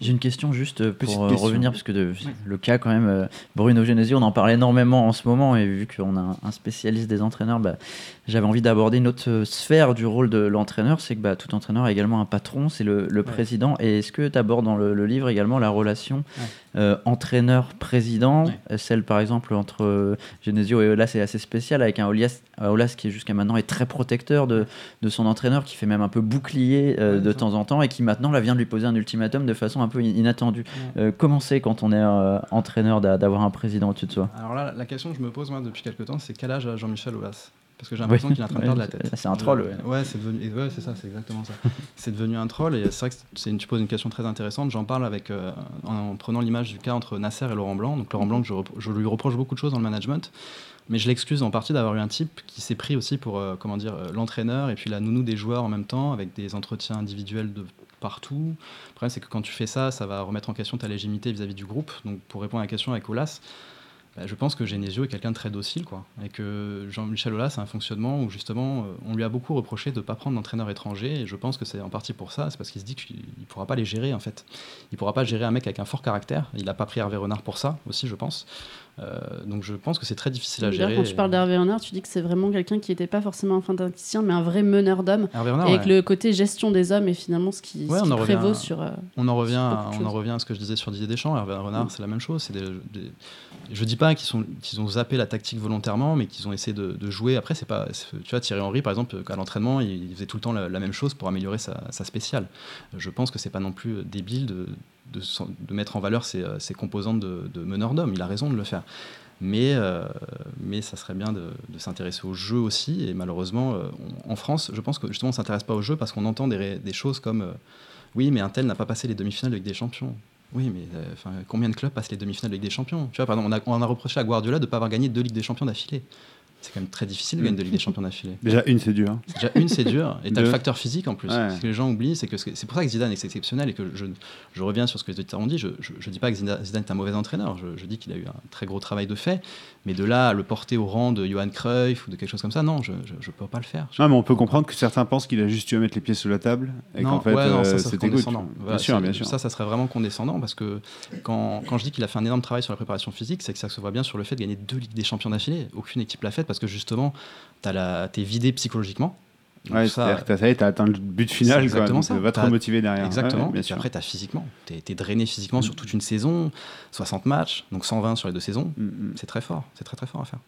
J'ai une question juste euh, pour euh, revenir, parce que le cas quand même, euh, Bruno Genesio, on en parle énormément en ce moment, et vu qu'on a un spécialiste des entraîneurs, bah, j'avais envie d'aborder une autre sphère du rôle de l'entraîneur, c'est que bah, tout entraîneur a également un patron, c'est le, président. Et est-ce que tu abordes dans le, livre également la relation entraîneur-président, celle par exemple entre Genesio et Olas est assez spéciale, avec un Olas, Olas qui jusqu'à maintenant est très protecteur de, de, son entraîneur, qui fait même un peu bouclier de temps en temps, et qui maintenant là, vient de lui poser un ultimatum de façon un peu inattendu. Euh, comment c'est quand on est euh, entraîneur d'avoir un président au-dessus de soi? Alors là, la question que je me pose moi depuis quelques temps, c'est quel âge a Jean-Michel Aulas parce que j'ai l'impression qu'il est en train de perdre la tête. C'est un troll, ouais. Ouais, c'est devenu... ouais, c'est ça, c'est exactement ça. c'est devenu un troll et c'est vrai que tu poses une question très intéressante. J'en parle avec, euh, en, prenant l'image du cas entre Nasser et Laurent Blanc. Donc Laurent Blanc, je, je, lui reproche beaucoup de choses dans le management, mais je l'excuse en partie d'avoir eu un type qui s'est pris aussi pour, comment dire, l'entraîneur et puis la nounou des joueurs en même temps, avec des entretiens individuels de partout. Le problème, c'est que quand tu fais ça, ça va remettre en question ta légitimité vis-à-vis du groupe. Donc, pour répondre à la question avec Olas, bah, je pense que Genesio est quelqu'un de très docile, quoi. Et que Jean-Michel Aulas a un fonctionnement où justement, on lui a beaucoup reproché de ne pas prendre d'entraîneur étranger. Et je pense que c'est en partie pour ça. C'est parce qu'il se dit qu'il ne pourra pas les gérer, en fait. Il ne pourra pas gérer un mec avec un fort caractère. Il n'a pas pris Hervé Renard pour ça, aussi, je pense. Euh, donc je pense que c'est très difficile à gérer. Quand tu parles d'Hervé Renard, tu dis que c'est vraiment quelqu'un qui n'était pas forcément un fantasticien, mais un vrai meneur d'hommes. Et avec le côté gestion des hommes et finalement ce qui, prévaut sur. Euh, on en revient, à, on en revient à ce que je disais sur Didier Deschamps. Hervé Renard, c'est la même chose. C'est des, je dis pas qu'ils ont zappé la tactique volontairement, mais qu'ils ont essayé de, jouer. Après, c'est pas. Tu vois, Thierry Henry, par exemple, à l'entraînement, il, faisait tout le temps la, même chose pour améliorer sa, sa spéciale. Je pense que c'est pas non plus débile de, de, de, mettre en valeur ses, ses composantes de, de meneur d'homme. Il a raison de le faire. Mais, euh, mais ça serait bien de, s'intéresser au jeu aussi. Et malheureusement, euh, en France, je pense que justement, on ne s'intéresse pas au jeu parce qu'on entend des, des, choses comme euh, Oui, mais un tel n'a pas passé les demi-finales avec des champions. Oui, mais combien de clubs passent les demi-finales avec des champions? Tu vois, pardon, on a, on a reproché à Guardiola de ne pas avoir gagné deux Ligues des Champions d'affilée c'est quand même très difficile de gagner de Ligue des Champions d'affilée. Déjà une, c'est dur. Déjà une, c'est dur. Et tu as le facteur physique en plus. Ce que les gens oublient, c'est que c'est pour ça que Zidane est exceptionnel et que je, je reviens sur ce que les auditeurs ont dit. Je ne dis pas que Zidane est un mauvais entraîneur. Je, dis qu'il a eu un très gros travail de fait. Mais de là à le porter au rang de Johan Cruyff ou de quelque chose comme ça, non, je ne peux pas le faire. Non, mais on peut comprendre que certains pensent qu'il a juste dû mettre les pieds sous la table et qu'en fait, euh, c'était condescendant. bien sûr, bien sûr. Ça, ça serait vraiment condescendant parce que quand, quand je dis qu'il a fait un énorme travail sur la préparation physique, c'est que ça se voit bien sur le fait de gagner deux Ligues des Champions d'affilée. Aucune équipe l'a fait parce que justement, t'es vidé psychologiquement. Ouais, c'est-à-dire que tu as atteint le but final, exactement ça. va te remotiver derrière. Exactement, et puis après, tu as physiquement. Tu es, drainé physiquement sur toute une saison, 60 matchs, donc 120 sur les deux saisons. Mm, mm. C'est très fort, c'est très très fort à faire.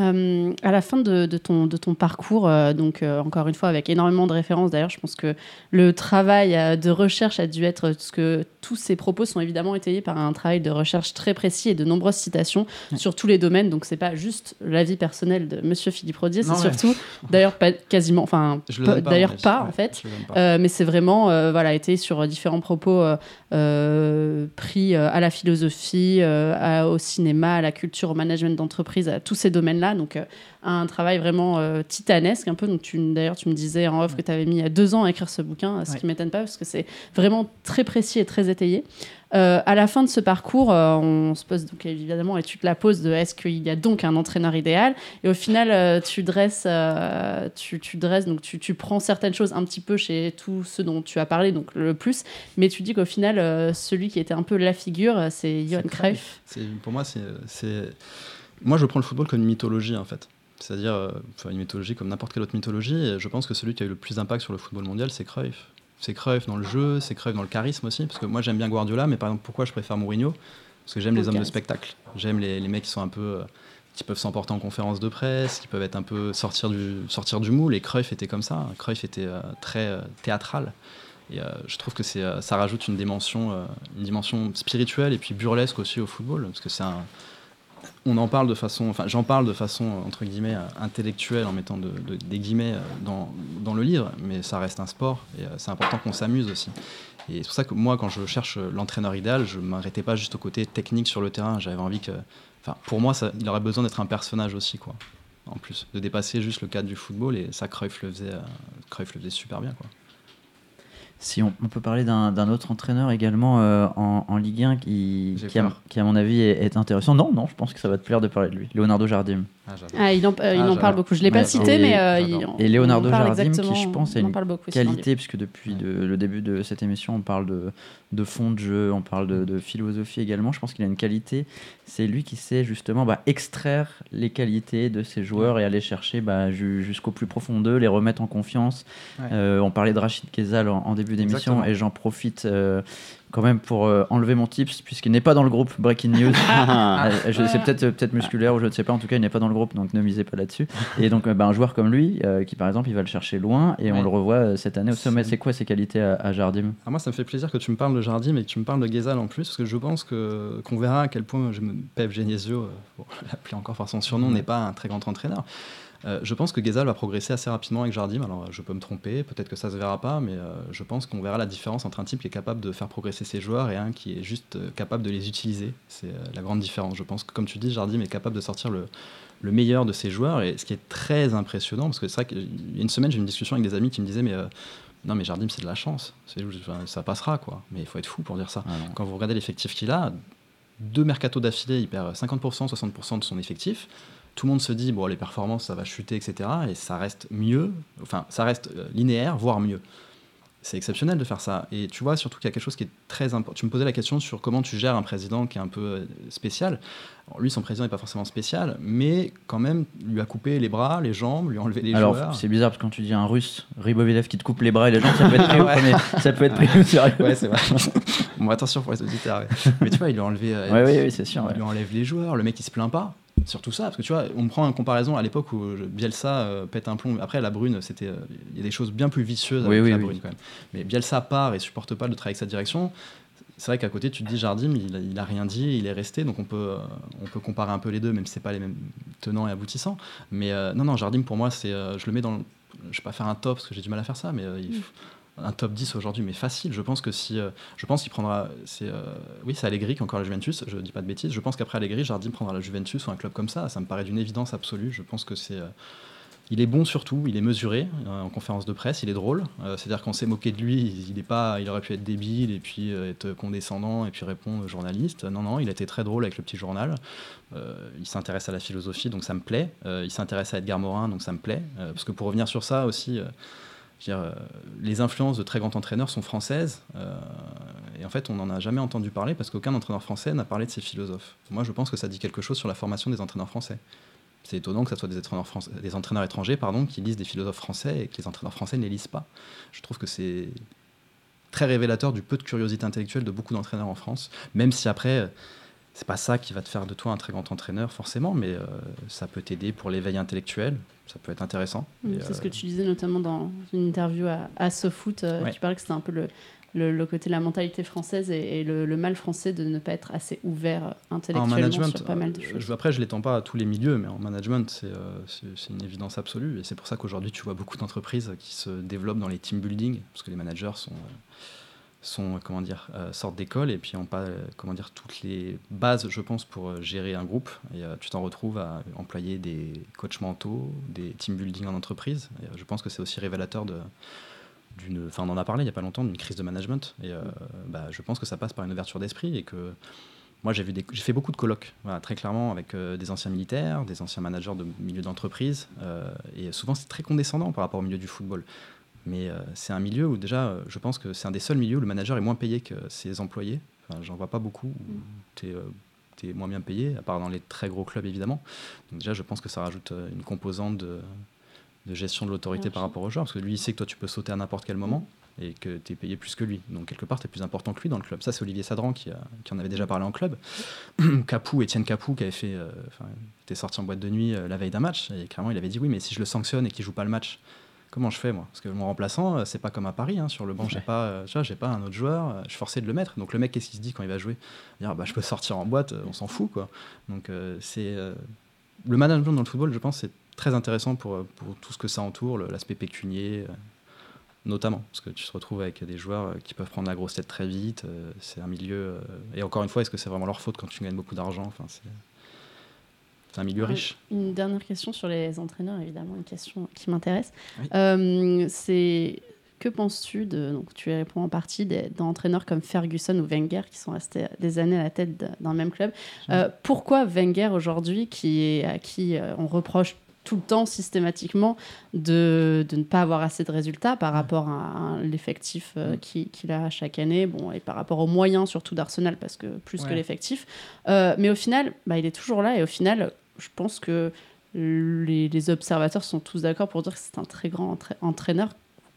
Euh, à la fin de, ton, de ton parcours, euh, donc euh, encore une fois avec énormément de références, d'ailleurs, je pense que le travail de recherche a dû être, parce que tous ces propos sont évidemment étayés par un travail de recherche très précis et de nombreuses citations sur tous les domaines. Donc c'est pas juste l'avis personnel de Monsieur Philippe Rodier, c'est surtout, d'ailleurs pas quasiment, enfin d'ailleurs pas, en fait, mais c'est vraiment voilà été sur différents propos pris à la philosophie, au cinéma, à la culture, au management d'entreprise, à tous ces donc, euh, un travail vraiment euh, titanesque, un peu. Donc, d'ailleurs, tu me disais en off que tu avais mis deux ans à écrire ce bouquin, ce qui m'étonne pas parce que c'est vraiment très précis et très étayé. Euh, à la fin de ce parcours, on se pose donc évidemment, et tu te la poses de est-ce qu'il y a donc un entraîneur idéal? Et au final, tu dresses, tu, tu, dresses, donc tu, tu, prends certaines choses un petit peu chez tous ceux dont tu as parlé, donc le plus, mais tu dis qu'au final, celui qui était un peu la figure, c'est Johan Cruyff. Pour moi, c'est moi, je prends le football comme une mythologie, en fait. C'est-à-dire, euh, une mythologie comme n'importe quelle autre mythologie. Et je pense que celui qui a eu le plus d'impact sur le football mondial, c'est Cruyff. C'est Cruyff dans le jeu, c'est Cruyff dans le charisme aussi. Parce que moi, j'aime bien Guardiola, mais par exemple, pourquoi je préfère Mourinho? Parce que j'aime les hommes de spectacle. J'aime les, mecs qui sont un peu. Euh, qui peuvent s'emporter en conférence de presse, qui peuvent être un peu sortir du, sortir du moule. Et Cruyff était comme ça. Cruyff était euh, très théâtral. Et je trouve que c'est, ça rajoute une dimension, une dimension spirituelle et puis burlesque aussi au football, parce que c'est un, on en parle de façon, enfin j'en parle de façon entre guillemets intellectuelle en mettant des guillemets dans, dans, le livre, mais ça reste un sport et euh, c'est important qu'on s'amuse aussi. Et c'est pour ça que moi, quand je cherche l'entraîneur idéal, je m'arrêtais pas juste au côté technique sur le terrain. J'avais envie que, enfin pour moi, il aurait besoin d'être un personnage aussi, quoi. En plus, de dépasser juste le cadre du football et ça, Cruyff le faisait, euh, le faisait super bien, quoi. Si on, peut parler d'un autre entraîneur également euh, en, Ligue 1 qui, qui, à, mon avis, est, intéressant. Non, non, je pense que ça va te plaire de parler de lui. Leonardo Jardim. Ah, ah il en, euh, il en ah, parle beaucoup. Je ne l'ai pas cité, mais euh, il, Et Leonardo Jardim, qui je pense a une qualité, puisque depuis le début de cette émission, on parle de, de fond de jeu, on parle de, philosophie également. Je pense qu'il a une qualité. C'est lui qui sait justement bah, extraire les qualités de ses joueurs et aller chercher bah, jusqu'au plus profond d'eux, les remettre en confiance. on parlait de Rachid Kezal en, début d'émission et j'en profite quand même pour euh, enlever mon tips, puisqu'il n'est pas dans le groupe Breaking News. Ah. Euh, c'est peut-être peut musculaire ou je ne sais pas, en tout cas, il n'est pas dans le groupe, donc ne misez pas là-dessus. Et donc, euh, bah, un joueur comme lui, qui par exemple, il va le chercher loin, et on le revoit cette année au sommet. C'est quoi ses qualités à, Jardim? Ah, Moi, ça me fait plaisir que tu me parles de Jardim et que tu me parles de Gezal en plus, parce que je pense qu'on verra à quel point je me... Pep Genesio, pour l'appeler encore par son surnom, n'est pas un très grand entraîneur. Euh, je pense que Gezal va progresser assez rapidement avec Jardim. Alors, je peux me tromper, peut-être que ça se verra pas, mais euh, je pense qu'on verra la différence entre un type qui est capable de faire progresser ses joueurs et un qui est juste euh, capable de les utiliser. C'est la grande différence. Je pense que, comme tu dis, Jardim est capable de sortir le, meilleur de ses joueurs. Et ce qui est très impressionnant, parce que c'est vrai qu'il y a une semaine, j'ai eu une discussion avec des amis qui me disaient, mais non, mais Jardim, c'est de la chance. ça passera, quoi. Mais il faut être fou pour dire ça. Ah Quand vous regardez l'effectif qu'il a, deux mercatos d'affilée, il perd 50%, 60% de son effectif. Tout le monde se dit, bon, les performances, ça va chuter, etc. Et ça reste mieux, enfin, ça reste euh, linéaire, voire mieux. C'est exceptionnel de faire ça. Et tu vois, surtout qu'il y a quelque chose qui est très important. Tu me posais la question sur comment tu gères un président qui est un peu euh, spécial. Alors, lui, son président n'est pas forcément spécial, mais quand même, lui a coupé les bras, les jambes, lui a enlevé les Alors, joueurs. c'est bizarre parce que quand tu dis un russe, Ribovilev qui te coupe les bras et les jambes, ça peut être pris, au premier- ça peut être pris au sérieux. Ouais, c'est vrai. bon, attention pour les auditeurs. ouais. Mais tu vois, il lui a enlevé. euh, Ouais, oui, oui, c'est sûr. Il ouais. lui enlève les joueurs, le mec il se plaint pas. Surtout ça, parce que tu vois, on me prend en comparaison à l'époque où je- Bielsa euh, pète un plomb. Après, la Brune, c'était, euh, il y a des choses bien plus vicieuses avec oui, la oui. Brune quand même. Mais Bielsa part et supporte pas de travailler avec sa direction. C'est vrai qu'à côté, tu te dis Jardim, il, a- il a rien dit, il est resté, donc on peut, euh, on peut comparer un peu les deux, même si c'est pas les mêmes tenants et aboutissants. Mais euh, non, non, Jardim pour moi, c'est, euh, je le mets dans, le- je vais pas faire un top parce que j'ai du mal à faire ça, mais euh, il- un top 10 aujourd'hui, mais facile. Je pense que si, euh, je pense qu'il prendra, c'est, euh, oui, c'est Allegri qui encore la Juventus. Je dis pas de bêtises. Je pense qu'après Allegri, Jardim prendra la Juventus ou un club comme ça. Ça me paraît d'une évidence absolue. Je pense que c'est, euh, il est bon surtout, il est mesuré en conférence de presse, il est drôle. C'est-à-dire qu'on s'est moqué de lui, il, est pas, il aurait pu être débile et puis être condescendant et puis répondre aux journalistes. Non, non, il été très drôle avec le petit journal. Il s'intéresse à la philosophie, donc ça me plaît. Il s'intéresse à Edgar Morin, donc ça me plaît. Parce que pour revenir sur ça aussi, euh, les influences de très grands entraîneurs sont françaises. euh, et en fait, on n'en a jamais entendu parler parce qu'aucun entraîneur français n'a parlé de ses philosophes. Moi, je pense que ça dit quelque chose sur la formation des entraîneurs français. C'est étonnant que ce soit des entraîneurs, français- des entraîneurs étrangers pardon, qui lisent des philosophes français et que les entraîneurs français ne les lisent pas. Je trouve que c'est très révélateur du peu de curiosité intellectuelle de beaucoup d'entraîneurs en France, même si après, euh, c'est pas ça qui va te faire de toi un très grand entraîneur forcément, mais ça peut t'aider pour l'éveil intellectuel, ça peut être intéressant. C'est ce euh, que tu disais notamment dans une interview à, à SoFoot. euh, Ouais. Tu parlais que c'était un peu le, le, le côté de la mentalité française et, et le, le mal français de ne pas être assez ouvert euh, En intellectuellement management, sur pas mal de euh, choses. je- après je l'étends pas à tous les milieux, mais en management c'est euh, une évidence absolue. Et c'est pour ça qu'aujourd'hui tu vois beaucoup d'entreprises qui se développent dans les team building, parce que les managers sont, euh, sont comment dire, euh, sortent d'école et puis ont pas euh, comment dire, toutes les bases, je pense, pour euh, gérer un groupe. Et euh, tu t'en retrouves à employer des coachs mentaux, des team building en entreprise. Euh, je pense que c'est aussi révélateur de d'une, enfin on en a parlé il y a pas longtemps d'une crise de management et euh, bah, je pense que ça passe par une ouverture d'esprit et que moi, j'ai fait beaucoup de colloques, très clairement, avec euh, des anciens militaires, des anciens managers de milieu d'entreprise. euh, et souvent, c'est très condescendant par rapport au milieu du football. Mais euh, c'est un milieu où, déjà, euh, je pense que c'est un des seuls milieux où le manager est moins payé que ses employés. Enfin, J'en vois pas beaucoup où tu es, moins bien payé, à part dans les très gros clubs, évidemment. Donc, déjà, je pense que ça rajoute euh, une composante de, de gestion de l'autorité par rapport aux joueurs. Parce que lui, il sait que toi, tu peux sauter à n'importe quel moment et que tu es payé plus que lui. Donc quelque part, tu es plus important que lui dans le club. Ça, c'est Olivier Sadran qui, a- qui en avait déjà parlé en club. Capou, Étienne Capou, qui avait fait, euh, était sorti en boîte de nuit euh, la veille d'un match, et clairement, il avait dit oui, mais si je le sanctionne et qu'il joue pas le match, comment je fais moi? Parce que mon remplaçant, euh, c'est pas comme à Paris. hein, sur le banc, j'ai pas, euh, j'ai pas un autre joueur. euh, je suis forcé de le mettre. Donc le mec, qu'est-ce qu'il se dit quand il va jouer? Il va dire, bah, je peux sortir en boîte, on s'en fout quoi. Donc euh, c'est euh, le management dans le football, je pense, c'est très intéressant pour, pour tout ce que ça entoure, l'aspect pécunier. euh, notamment parce que tu te retrouves avec des joueurs qui peuvent prendre la grosse tête très vite. c'est un milieu. et encore une fois, est-ce que c'est vraiment leur faute quand tu gagnes beaucoup d'argent? Enfin, c'est un milieu Ouais. riche. Une dernière question sur les entraîneurs, évidemment, une question qui m'intéresse. Oui. Euh, c'est que penses-tu de, donc tu y réponds en partie, d'entraîneurs comme Ferguson ou Wenger qui sont restés des années à la tête d'un- même club Euh, Pourquoi Wenger aujourd'hui, qui est, à qui euh, on reproche tout le temps systématiquement de, de ne pas avoir assez de résultats par rapport à, à l'effectif euh, Mm. qui- qu'il a chaque année, bon, et par rapport aux moyens surtout d'Arsenal, parce que plus que l'effectif. Euh, mais au final, bah, il est toujours là, et au final, je pense que les, les observateurs sont tous d'accord pour dire que c'est un très grand entra- entraîneur,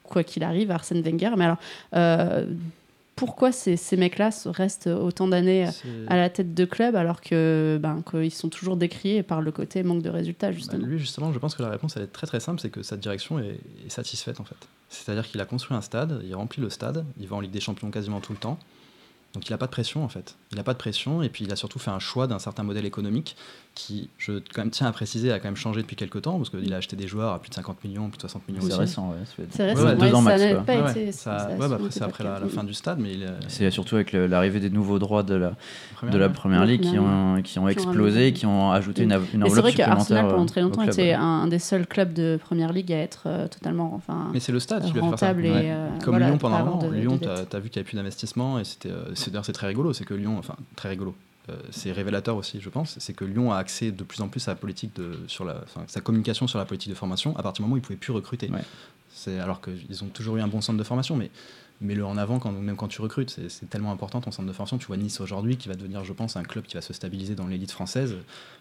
quoi qu'il arrive, Arsène Wenger. Mais alors, euh, pourquoi ces, ces mecs-là restent autant d'années à la tête de club alors que ben, qu'ils sont toujours décriés par le côté manque de résultats, Bah, justement lui, justement, je pense que la réponse elle est très très simple, c'est que sa direction est, est satisfaite en fait. C'est-à-dire qu'il a construit un stade, il remplit le stade, il va en Ligue des Champions quasiment tout le temps. Donc il n'a pas de pression en fait. Il n'a pas de pression et puis il a surtout fait un choix d'un certain modèle économique qui, je quand même tiens à préciser, a quand même changé depuis quelques temps parce qu'il a acheté des joueurs à plus de 50 millions, plus de 60 millions C'est aussi. récent, ouais. C'est Ouais, récent, ouais, deux ouais, ans ça max, n'a quoi. pas Ouais, été. ça- bah, après, c'est après la, fin du stade, mais a- C'est surtout avec l'arrivée des nouveaux droits de la, première, de la première ligue qui ont, qui ont explosé, qui ont ajouté une, une Mais c'est enveloppe vrai qu'Arsenal, supplémentaire. pendant très longtemps, club. était un des seuls clubs de première ligue à être euh, totalement enfin, Mais c'est le stade qui lui a fait faire ça. euh, Comme Lyon pendant un moment. Lyon, tu as, vu qu'il n'y avait plus d'investissement et c'était, euh, c'est, d'ailleurs c'est très rigolo. C'est que Lyon, enfin très rigolo. Euh, c'est révélateur aussi, je pense, c'est que Lyon a accès de plus en plus à la politique de, sur la, enfin, sa communication sur la politique de formation à partir du moment où ils pouvaient plus recruter. Ouais. C'est alors qu'ils ont toujours eu un bon centre de formation, mais mets-le en avant quand, même quand tu recrutes. C'est, tellement important ton centre de formation. Tu vois Nice aujourd'hui qui va devenir, je pense, un club qui va se stabiliser dans l'élite française,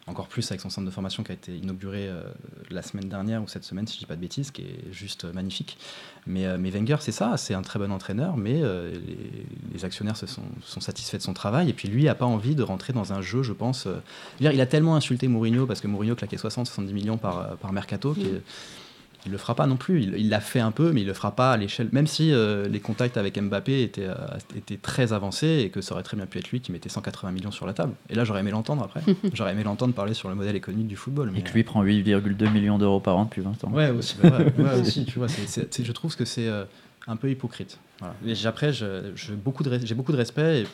encore plus avec son centre de formation qui a été inauguré euh, la semaine dernière ou cette semaine, si je dis pas de bêtises, qui est juste euh, magnifique. Mais, euh, Wenger, c'est ça, c'est un très bon entraîneur, mais euh, les, actionnaires se sont, sont satisfaits de son travail. Et puis lui a pas envie de rentrer dans un jeu, je pense. dire, il a tellement insulté Mourinho parce que Mourinho claquait 60-70 millions par, par mercato il le fera pas non plus. Il il l'a fait un peu, mais il le fera pas à l'échelle. Même si euh, les contacts avec Mbappé étaient, euh, étaient très avancés et que ça aurait très bien pu être lui qui mettait 180 millions sur la table. Et là, j'aurais aimé l'entendre après. j'aurais aimé l'entendre parler sur le modèle économique du football. Et que lui prend 8,2 millions d'euros par an depuis 20 ans. Ouais, aussi, bah ouais, ouais, aussi, tu vois, je trouve que c'est euh, un peu hypocrite. Voilà. Et après, beaucoup de j'ai beaucoup de respect. Et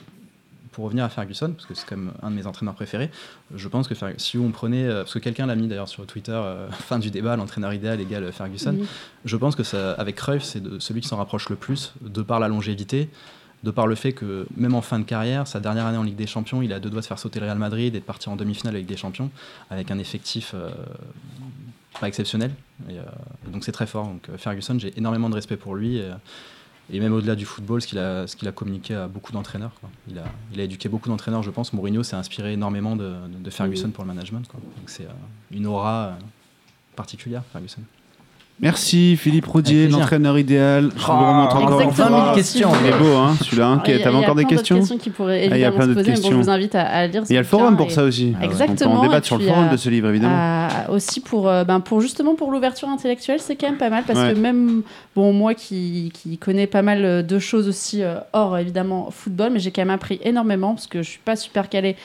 pour revenir à Ferguson, parce que c'est quand même un de mes entraîneurs préférés, je pense que si on prenait, euh, parce que quelqu'un l'a mis d'ailleurs sur Twitter, euh, fin du débat, l'entraîneur idéal égale Ferguson, je pense que ça, avec Cruyff, c'est celui qui s'en rapproche le plus, de par la longévité, de par le fait que même en fin de carrière, sa dernière année en Ligue des Champions, il a deux doigts de faire sauter le Real Madrid et de partir en demi-finale avec des champions, avec un effectif euh, pas exceptionnel. Et, euh, donc c'est très fort. Donc Ferguson, j'ai énormément de respect pour lui. Et, et même au-delà du football, ce qu'il a, ce qu'il a communiqué à beaucoup d'entraîneurs. quoi. Il a, il a éduqué beaucoup d'entraîneurs, je pense. Mourinho s'est inspiré énormément de, de Ferguson pour le management. quoi. Donc c'est euh, une aura euh, particulière, Ferguson. Merci Philippe plaisir. l'entraîneur idéal. Je vous Oh, remonte encore une exactement. 20 000 fois. questions. Il est beau, hein, celui-là. hein. Alors, il y a- T'avais il y a encore des questions questions qui pourraient Ah, il y a plein d'autres mais bon, je questions. vous invite à, à lire. ce Il y a le forum pour et- ça aussi. Ah. On Exactement, en et débattre sur le forum euh, de ce livre, évidemment. Euh, aussi pour, euh, ben, pour justement pour l'ouverture intellectuelle, c'est quand même pas mal parce Ouais. que même bon moi qui, qui connais pas mal euh, de choses aussi euh, hors évidemment football, mais j'ai quand même appris énormément parce que je suis pas super calée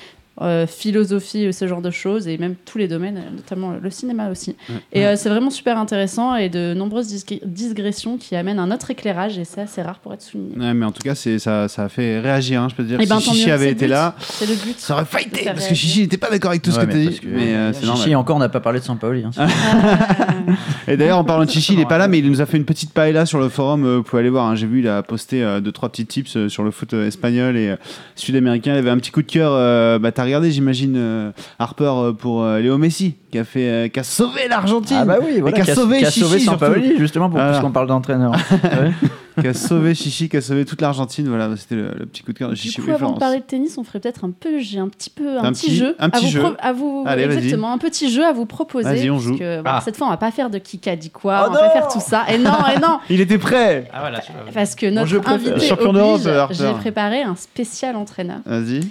euh, philosophie, ce genre de choses et même tous les domaines, euh, notamment le cinéma aussi. Et euh, c'est vraiment super intéressant et de nombreuses dis- digressions qui amènent un autre éclairage et c'est assez rare pour être souligné. Ouais, mais en tout cas, c'est ça, ça a fait réagir. hein, je peux te dire. Eh ben, si Chichi mieux, avait été but. là, C'est le but. ça aurait fighté parce que. Chichi n'était pas d'accord avec tout ce que tu as dit. que- Mais euh, Chichi, normal. encore, on n'a pas parlé de Sampaoli. Hein. Et d'ailleurs, en parlant de Chichi, il est pas là, mais il nous a fait une petite paella sur le forum. euh, Vous pouvez aller voir. hein. J'ai vu, il a posté euh, deux trois petits tips euh, sur le foot euh, espagnol et euh, sud-américain. Il avait un petit coup de cœur. euh, bah, regardé, j'imagine, euh, Harper euh, pour euh, Léo Messi, qui a fait, qui a sauvé l'Argentine. Ah bah oui, voilà, qui a sauvé qui a Chichi, sauvé surtout. Sampaoli, justement, pour, Voilà. puisqu'on parle d'entraîneur. Ouais. Qui a sauvé Chichi, qui a sauvé toute l'Argentine. Voilà, c'était le, le petit coup de cœur de Du Chichi. coup, Oui, avant de parler de tennis, on ferait peut-être un peu, j'ai un petit peu un, Un petit, petit- jeu, un petit à vous, jeu. pro- à vous Allez, exactement, un petit jeu à vous proposer. Vas-y, on parce joue. que, Ah. Cette fois, on va pas faire de qui a dit quoi, Oh on va pas faire tout ça. Et non, et non, Il était prêt. Ah voilà, parce que notre invité Champion d'Europe, j'ai préparé un spécial entraîneur. Vas-y.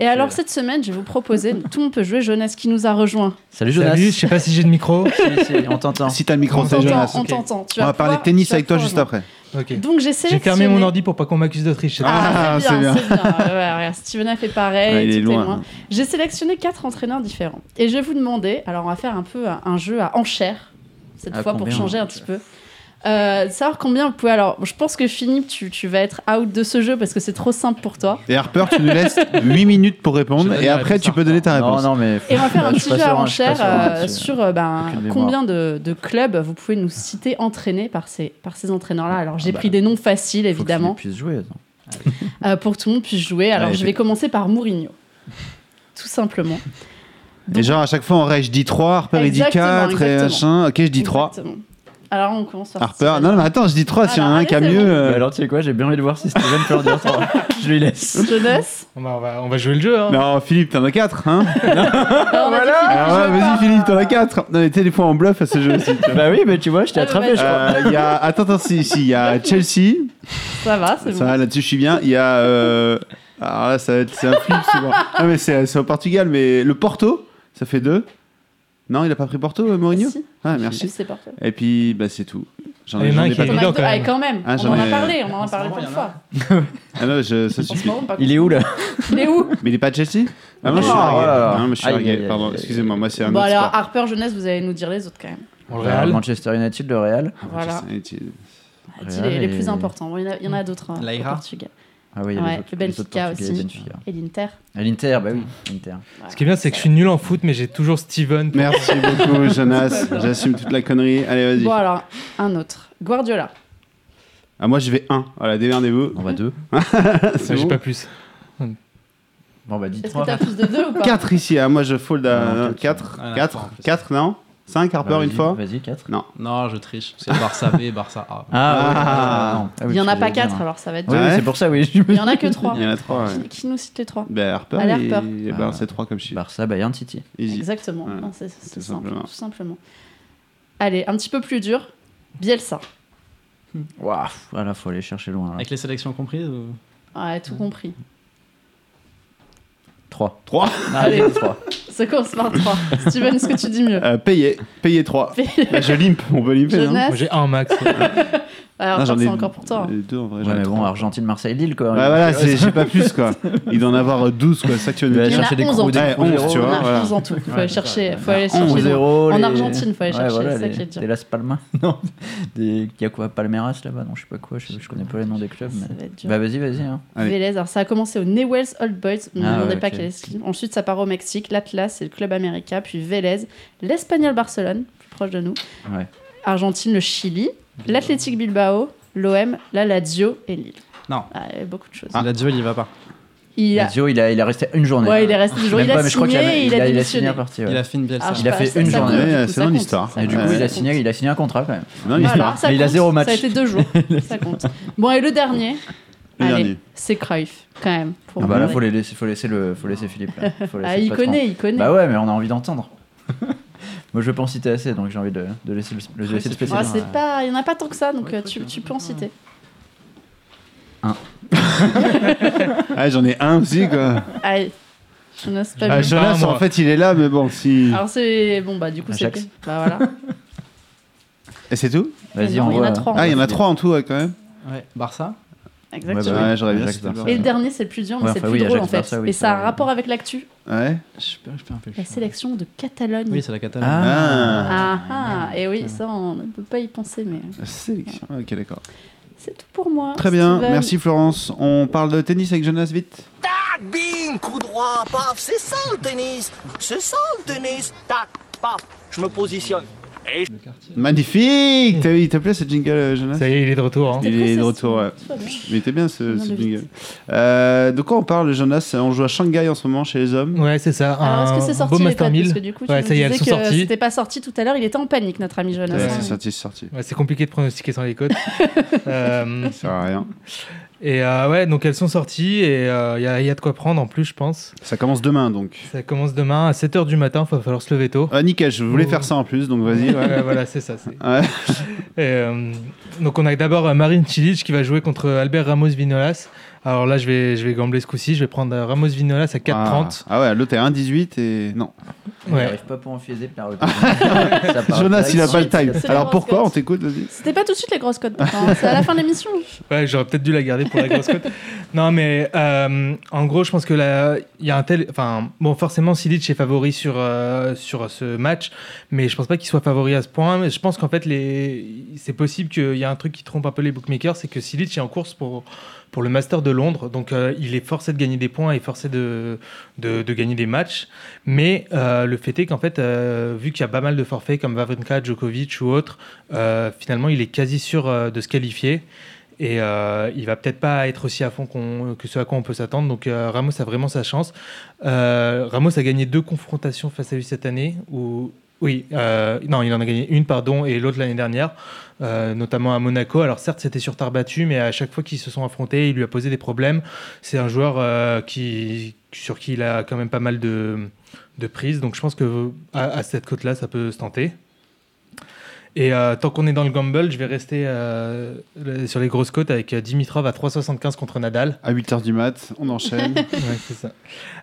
Et alors cette semaine, je vais vous proposer, tout le monde peut jouer, Jeunesse qui nous a rejoint. Salut Jonas. Salut, je sais pas si j'ai de micro. Si, si, on t'entend. Si t'as le micro, On c'est t'entend, Jonas. on ok. t'entend. Tu On va parler pouvoir- de tennis avec toi juste après. Donc j'ai J'ai sélectionné. fermé mon ordi pour pas qu'on m'accuse de triche. Ah, Ah, c'est c'est bien, bien. c'est bien. Ouais, regarde, Steven a fait pareil. Ouais, il est tout loin. J'ai sélectionné quatre entraîneurs différents. Et je vais vous demander, alors on va faire un peu un- jeu à enchères, cette À fois pour changer un petit peu. Euh, savoir combien vous pouvez. Alors, je pense que Philippe, tu, tu vas être out de ce jeu parce que c'est trop simple pour toi. Et Harper, tu nous laisses 8 minutes pour répondre et après tu peux donner ta réponse. non, mais. Et on va faire un petit jeu à pas enchères serein euh, sur euh, ben, combien de, de clubs vous pouvez nous citer entraînés par ces, par ces entraîneurs-là? Alors, j'ai Ah bah, pris des noms faciles, évidemment, qu'il puisse jouer. euh, pour que tout le monde puisse jouer. Alors, Allez, je vais commencer par Mourinho. Tout simplement. Et genre à chaque fois en vrai je dis 3, Harper il dit Exactement, 4 et machin. Ok, je dis 3. Exactement. Alors, on commence par Harper, Steven. non mais attends, je dis 3 s'il y en a Alors, un qui a c'est mieux. bon. euh, Bah alors, tu sais quoi, j'ai bien envie de voir si Steven peut en dire trois. Je lui laisse. Jeunesse. Bon, bah, on, va, on va jouer le jeu. Hein. Non, Philippe, t'en as 4, hein Alors, on a dit Philippe, Alors je ouais, veux vas-y. Philippe, t'en as 4. Non, mais t'es des fois en bluff à ce jeu aussi. tu vois. Bah oui, mais tu vois, je t'ai Ah, attrapé, bah, je crois. Euh, Il y a. Attends, attends, si, si, il y a Chelsea. Ça va, c'est Ça bon. va, là-dessus je suis bien. Il y a. euh, Alors là, ça va être. C'est un flip souvent. Non, mais c'est c'est au Portugal, mais le Porto, ça fait 2. Non, il a pas pris Porto, euh, Mourinho Si, Ah, merci. FC Porto. Et puis, bah, c'est tout. J'en Il y ai, en a un ai qui pas est deux- quand ah, même. quand même. Ah, on j'en en a ai- parlé, on en a parlé plein de fois. Ah non, je- ça En ce suffit. moment, Il est où là Il est où Mais il est pas de Chelsea Ah, moi je suis largué. là. Non, je suis Aïe, largué. aïe, aïe, Pardon, aïe. excusez-moi, moi c'est un Bon, autre alors, sport. Harper, Jeunesse, vous allez nous dire les autres quand même. Bon, le Real. Manchester United, le Real. Voilà. Manchester United. Dis Real les, plus importants. Bon, il y en a, il y en a d'autres hein, au L'Aira. Portugal. Ah oui, il y a Ouais, les autres, le Benfica aussi. Benfica. Et l'Inter. À l'Inter, bah oui, l'Inter. Ce qui est bien, c'est que je suis nul en foot, mais j'ai toujours Steven. Merci beaucoup, Jonas. J'assume toute la connerie. Allez, vas-y. Bon, alors, un autre. Guardiola. Ah, moi, je vais 1. Voilà, démerdez-vous. On va deux. C'est J'ai bon. pas plus. Bon, bah, Est-ce que 10-3. t'as plus de deux ou pas? 4 ici, hein. moi je fold à quatre. 4. Ah, 4 trois en plus. 4, non? 5 Harper une fois Vas-y, 4. Non, je triche. C'est Barça B, Barça A. Ah, Ah. ouais, non. Ah oui, Il y en a pas dire. quatre, alors ça va être Oui, c'est pour ça, oui. Il y en a que trois. Il y en a 3. Qui- Qui nous cite les trois Ben Harper, Allez, et, Harper. et ben Ah. c'est 3 comme chiffre. Barça, Bayern City. Easy. Exactement. Ouais, Non, c'est c'est tout simple, simplement. tout simplement. Allez, un petit peu plus dur. Bielsa. Waouh, voilà, faut aller chercher loin. Avec les sélections comprises ou... Ouais, tout compris. 3. 3 Allez. 3. Ça commence par 3. Steven, est-ce que tu dis mieux euh, Payé, payé 3. Bah, je limpe, on peut limper. Moi j'ai un max. Alors, Non, j'en c'est ai encore pour toi. hein. euh, deux en vrai. Ouais, mais bon. Argentine, Marseille, Lille, quoi. Ouais, voilà, c'est- j'ai pas plus quoi. Il doit en avoir euh, 12 quoi, c'est ça que tu veux Il y en dire. a chercher des 11 en gros tout. Ouais, 11, tu On vois. a voilà. 11 en tout. Faut aller chercher. Faut aller chercher. 11-0. En Argentine, faut aller Ouais, chercher, voilà, c'est ça qui est dur. Des Las Palmas. Non, des... il y a quoi Palmeiras là-bas? Non, je sais pas quoi, je, je connais pas les noms des clubs. Ça Mais... va être dur. Bah, vas-y, vas-y. Hein. Allez. Vélez, alors ça a commencé au Newell's Old Boys, ne me Ah, demandez ouais, pas ok. quel est ce club. Ensuite, ça part au Mexique, l'Atlas, c'est le club américain, puis Vélez, l'Espagnol Barcelone, plus proche de nous, Ouais. Argentine, le Chili, l'Athletic Bilbao, l'OM, la Lazio et Lille. Non. Ah, il y a beaucoup de choses. La Dio, il y va pas. Il a... Lazio, il a, il a resté une journée. Ouais, il est resté du jour. Même Il a signé il il a il a signé à partir. Il a fait une. Ah, Il a fait une ça journée. Ouais, coup, c'est ça mon histoire. ça Et du coup, ça il a, signé, il a signé un contrat quand même. Non, il Voilà, ça Mais il a zéro Ça match. a été deux jours. ça compte. Bon, et le dernier? Le Allez, dernier. c'est Cruyff, quand même. pour Ah bah là, faut, les laisser, faut, laisser le, faut laisser Philippe. Là. Faut laisser Ah, le il patron. connaît, il connaît. Bah ouais, mais on a envie d'entendre. Moi, je veux pas en citer assez, donc j'ai envie de, de laisser le, le, laisser le Ah, spécialiste. c'est pas, il y en a pas tant que ça, donc euh, tu, tu peux en citer. Ah, j'en ai un aussi quoi. Allez, Jonas, pas Ah. Jonas moi. en fait il est là mais bon si. Alors c'est bon bah du coup c'est Ajax. bah voilà. Et c'est tout? Vas-y, on il y en a voit. trois. Ah il y en a 3 en tout ouais, quand même. Ouais. Barça? Exactement. Ouais j'aurais bien Barça. Et le dernier c'est le plus dur mais Ouais, c'est le enfin, plus oui, drôle en fait. Et ça a un rapport avec l'actu. Ouais. La sélection de Catalogne. Oui, c'est la Catalogne. Ah. Ah ah et oui ça on ne peut pas y penser mais La sélection. Ok d'accord. c'est tout pour moi. Très bien, Steven. merci Florence. On parle de tennis avec Jonas vite. Tac, bing, coup droit, paf, c'est ça le tennis. C'est ça le tennis. Tac, paf, je me positionne. Et Magnifique T'as Il te plaît ce jingle euh, Jonas Ça y est, il est de retour. hein. Il est de retour, ouais. Mais il était bien ce, jingle. Euh, de quoi on parle Jonas? On joue à Shanghai en ce moment chez les hommes. Ouais, c'est ça. Alors est-ce que c'est un sorti beau les Master codes 1000. Parce que du coup tu Ouais, nous ça y est, elles disais sont que sorties. c'était pas sorti tout à l'heure, il était en panique notre ami Jonas. Ouais. c'est sorti, c'est sorti. Ouais, c'est compliqué de pronostiquer sans les codes. Euh, Ça sert à rien. Et euh, ouais, donc elles sont sorties et il y, a- y a de quoi prendre en plus, je pense. Ça commence demain donc. Ça commence demain à 7h du matin, il va falloir se lever tôt. Ah, nickel, je voulais Oh. faire ça en plus donc vas-y. ouais. Voilà, c'est ça. c'est- Ouais. Et, euh, donc on a d'abord euh, Marine Cilic qui va jouer contre Albert Ramos Vinolas. Alors là, je vais, je vais gambler ce coup-ci. Je vais prendre euh, Ramos Vinolas à 4,30. Ah, ah ouais, l'autre est 1,18 et. Non. Il Ouais. n'arrive pas pour enfiaiser par le Jonas, il a pas le time. Alors pourquoi cotes. On t'écoute, vas-y. C'était pas tout de suite les grosses codes pourtant, c'est à la fin de l'émission. Ouais, j'aurais peut-être dû la garder pour la grosse cote. Non, mais euh, en gros, je pense que là, il y a un tel. Enfin, bon, forcément, Silic est favori sur, euh, sur ce match, mais je pense pas qu'il soit favori à ce point. Mais je pense qu'en fait, les... c'est possible qu'il y a un truc qui trompe un peu les bookmakers, c'est que Silic est en course pour, pour le Master de Londres. Donc, euh, il est forcé de gagner des points et forcé de, de, gagner des matchs. Mais euh, le fait est qu'en fait, euh, vu qu'il y a pas mal de forfaits comme Wawrinka, Djokovic ou autres, finalement, il est quasi sûr de se qualifier. Et il va peut-être pas être aussi à fond qu'on- que ce à quoi on peut s'attendre. Donc Ramos a vraiment sa chance. Ramos a gagné deux confrontations face à lui cette année. Où, oui, euh, non, il en a gagné une, pardon, et l'autre l'année dernière, euh, notamment à Monaco. Alors certes, c'était sur terre battue, mais à chaque fois qu'ils se sont affrontés, il lui a posé des problèmes. C'est un joueur euh, sur qui il a quand même pas mal de, de prises. Donc je pense que à, cette cote-là, ça peut se tenter. Et euh, tant qu'on est dans le gamble, je vais rester euh, sur les grosses côtes avec euh, Dimitrov à 3,75 contre Nadal. À 8h du mat, on enchaîne. Ouais, c'est ça.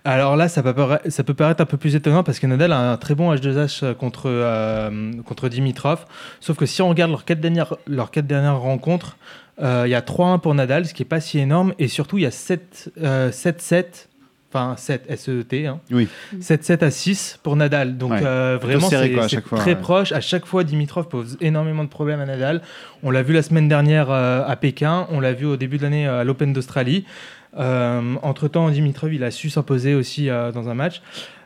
Alors là, ça peut, paraître, ça peut paraître un peu plus étonnant parce que Nadal a un très bon H2H contre, euh, contre Dimitrov. Sauf que si on regarde leurs quatre dernières, leurs quatre dernières rencontres, il y a 3-1 pour Nadal, ce qui n'est pas si énorme. Et surtout, il y a 7, euh, 7-7. Enfin, 7 SET, hein. Oui. 7-7 à 6 pour Nadal. Donc Ouais. euh, vraiment, c'est très ouais. proche. À chaque fois, Dimitrov pose énormément de problèmes à Nadal. On l'a vu la semaine dernière euh, à Pékin. On l'a vu au début de l'année euh, à l'Open d'Australie. Entre temps, Dimitrov, il a su s'imposer aussi dans un match.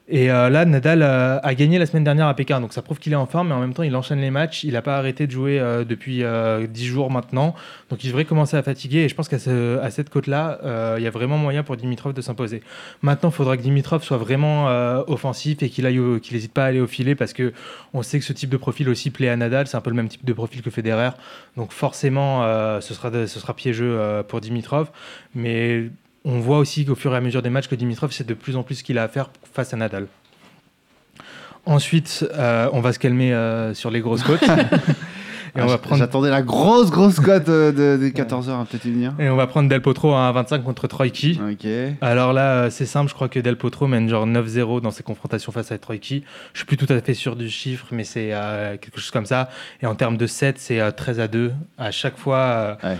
Et euh, là, Nadal euh, a gagné la semaine dernière à Pékin, donc ça prouve qu'il est en forme, mais en même temps, il enchaîne les matchs. Il n'a pas arrêté de jouer euh, depuis euh, 10 jours maintenant, donc il devrait commencer à fatiguer. Et je pense qu'à cette côte-là, il y a vraiment moyen pour Dimitrov de s'imposer. Maintenant, il faudra que Dimitrov soit vraiment offensif et qu'il n'hésite pas à aller au filet, parce que on sait que ce type de profil aussi plaît à Nadal. C'est un peu le même type de profil que Federer, donc forcément, ce, sera de- ce sera piégeux pour Dimitrov. Mais on voit aussi qu'au fur et à mesure des matchs que Dimitrov, c'est de plus en plus ce qu'il a à faire face à Nadal. Ensuite, euh, on va se calmer euh, sur les grosses côtes. et, on va prendre, J'attendais la grosse, grosse cote euh, de, de 14h à peut-être y venir. et on va prendre Del Potro à 1,25 contre Troiki. Ok. Alors là, euh, c'est simple, je crois que Del Potro mène genre 9-0 dans ses confrontations face à Troiki. Je suis plus tout à fait sûr du chiffre, mais c'est euh, quelque chose comme ça. Et en termes de 7, c'est euh, 13 à 2. À chaque fois, Ouais.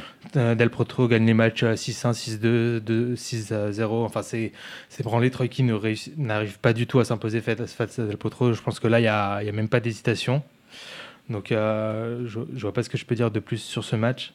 Del Potro gagne les matchs euh, 6-1, 6-2, 2, 6-0. Enfin, c'est c'est branlé. Troiki ne n'arrive pas du tout à s'imposer face à Del Potro. Je pense que là, il n'y a, y a même pas d'hésitation. Donc, euh, je, je vois pas ce que je peux dire de plus sur ce match.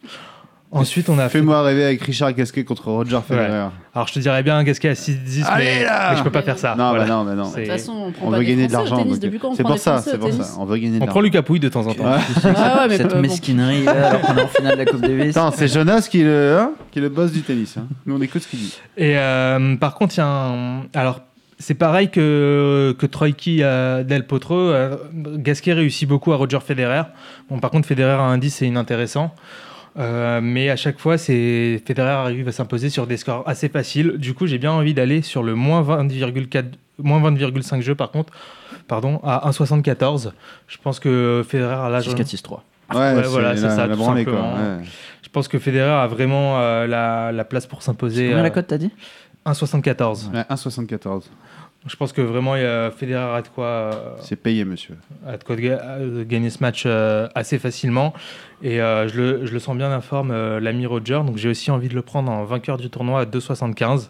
Ensuite, on a fait- Fais-moi rêver avec Richard Gasquet contre Roger Federer. Alors, je te dirais bien y a 6-10, Allez, mais, mais je peux pas faire ça. Non, Voilà. bah non, bah non. C'est- De toute façon, on prend On pas veut gagner de l'argent. tennis. donc- Depuis quand on C'est pour ça, c'est pour ça. On veut gagner de On l'argent. prend Lucas Pouille de temps en temps. Ouais. Ah ouais, mais Cette bon. mesquinerie là, alors qu'on est en finale de la Coupe Davis. Attends, c'est Jonas qui est le, hein, qui est le boss du tennis. hein. Nous, on écoute ce qu'il dit. Et euh, par contre, il y a un. Alors, c'est pareil que, que Troiki à Del Potro. euh, Gasquet réussit beaucoup à Roger Federer. Bon, par contre, Federer à 1-10, c'est inintéressant. Euh, mais à chaque fois, c'est Federer arrive à s'imposer sur des scores assez faciles. Du coup, j'ai bien envie d'aller sur le moins 20,4 moins 20,5 jeux par contre, pardon, à 1,74. Je pense que Federer a l'âge. 6-4-6-3. Ouais, voilà, c'est la- ça, la tout branlée, quoi. simplement. Ouais. Je pense que Federer a vraiment euh, la, la place pour s'imposer. Combien la cote t'as dit? 1,74. Ouais, 1,74. Je pense que vraiment, il y a Federer a de quoi, euh, C'est payé, monsieur. a de quoi euh, gagner ce match euh, assez facilement. Et euh, je, le, je le sens bien informe, l'ami Roger. Donc j'ai aussi envie de le prendre en vainqueur du tournoi à 2,75.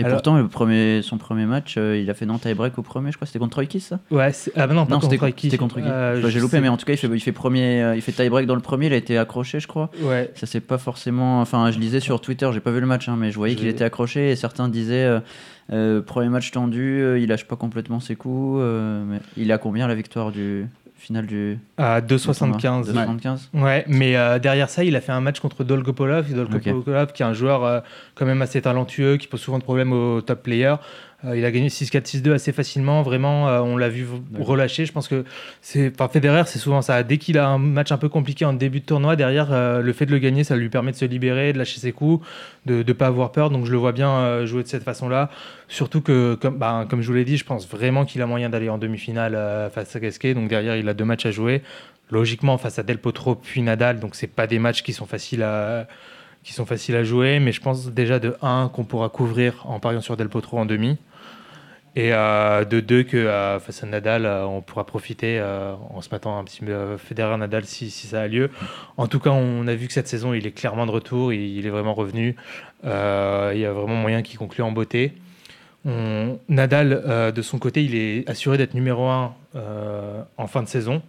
Et Alors- pourtant, le premier, son premier match, euh, il a fait non tie-break au premier, je crois. C'était contre Troikis, ça Ouais, ah bah non, pas Non, c'était contre c'était contre Euh, Bah, J'ai loupé, sais- mais en tout cas, il fait, il fait, premier, euh, il fait tie-break dans le premier. Il a été accroché, je crois. Ouais. Ça c'est pas forcément. Enfin, je lisais sur Twitter, j'ai pas vu le match, hein, mais je voyais qu'il était accroché et certains disaient premier match tendu, il lâche pas complètement ses coups. mais il a combien la victoire du final du À du 2,75. tournoi 2,75 Ouais, mais euh, derrière ça, il a fait un match contre Dolgopolov. Dolgopolov, qui est un joueur euh, quand même assez talentueux, qui pose souvent de problèmes aux top players. Euh, il a gagné 6-4, 6-2 assez facilement. Vraiment, euh, on l'a vu relâcher. Je pense que c'est, enfin, Federer, c'est souvent ça. Dès qu'il a un match un peu compliqué en début de tournoi, derrière, euh, le fait de le gagner, ça lui permet de se libérer, de lâcher ses coups, de ne pas avoir peur. Donc, je le vois bien jouer de cette façon-là. Surtout que, comme, bah, comme je vous l'ai dit, je pense vraiment qu'il a moyen d'aller en demi-finale face à Gasquet. Donc, derrière, il a deux matchs à jouer. Logiquement, face à Del Potro puis Nadal. Donc, c'est pas des matchs qui sont faciles à qui sont faciles à jouer, mais je pense déjà de 1 qu'on pourra couvrir en pariant sur Del Potro en demi, et euh, de 2 que euh, face à Nadal, euh, on pourra profiter euh, en se mettant un petit euh, Federer-Nadal si, si ça a lieu. En tout cas, on a vu que cette saison, il est clairement de retour, il, il est vraiment revenu, il y a vraiment moyen qu'il conclue en beauté. Nadal, de son côté, il est assuré d'être numéro 1 en fin de saison.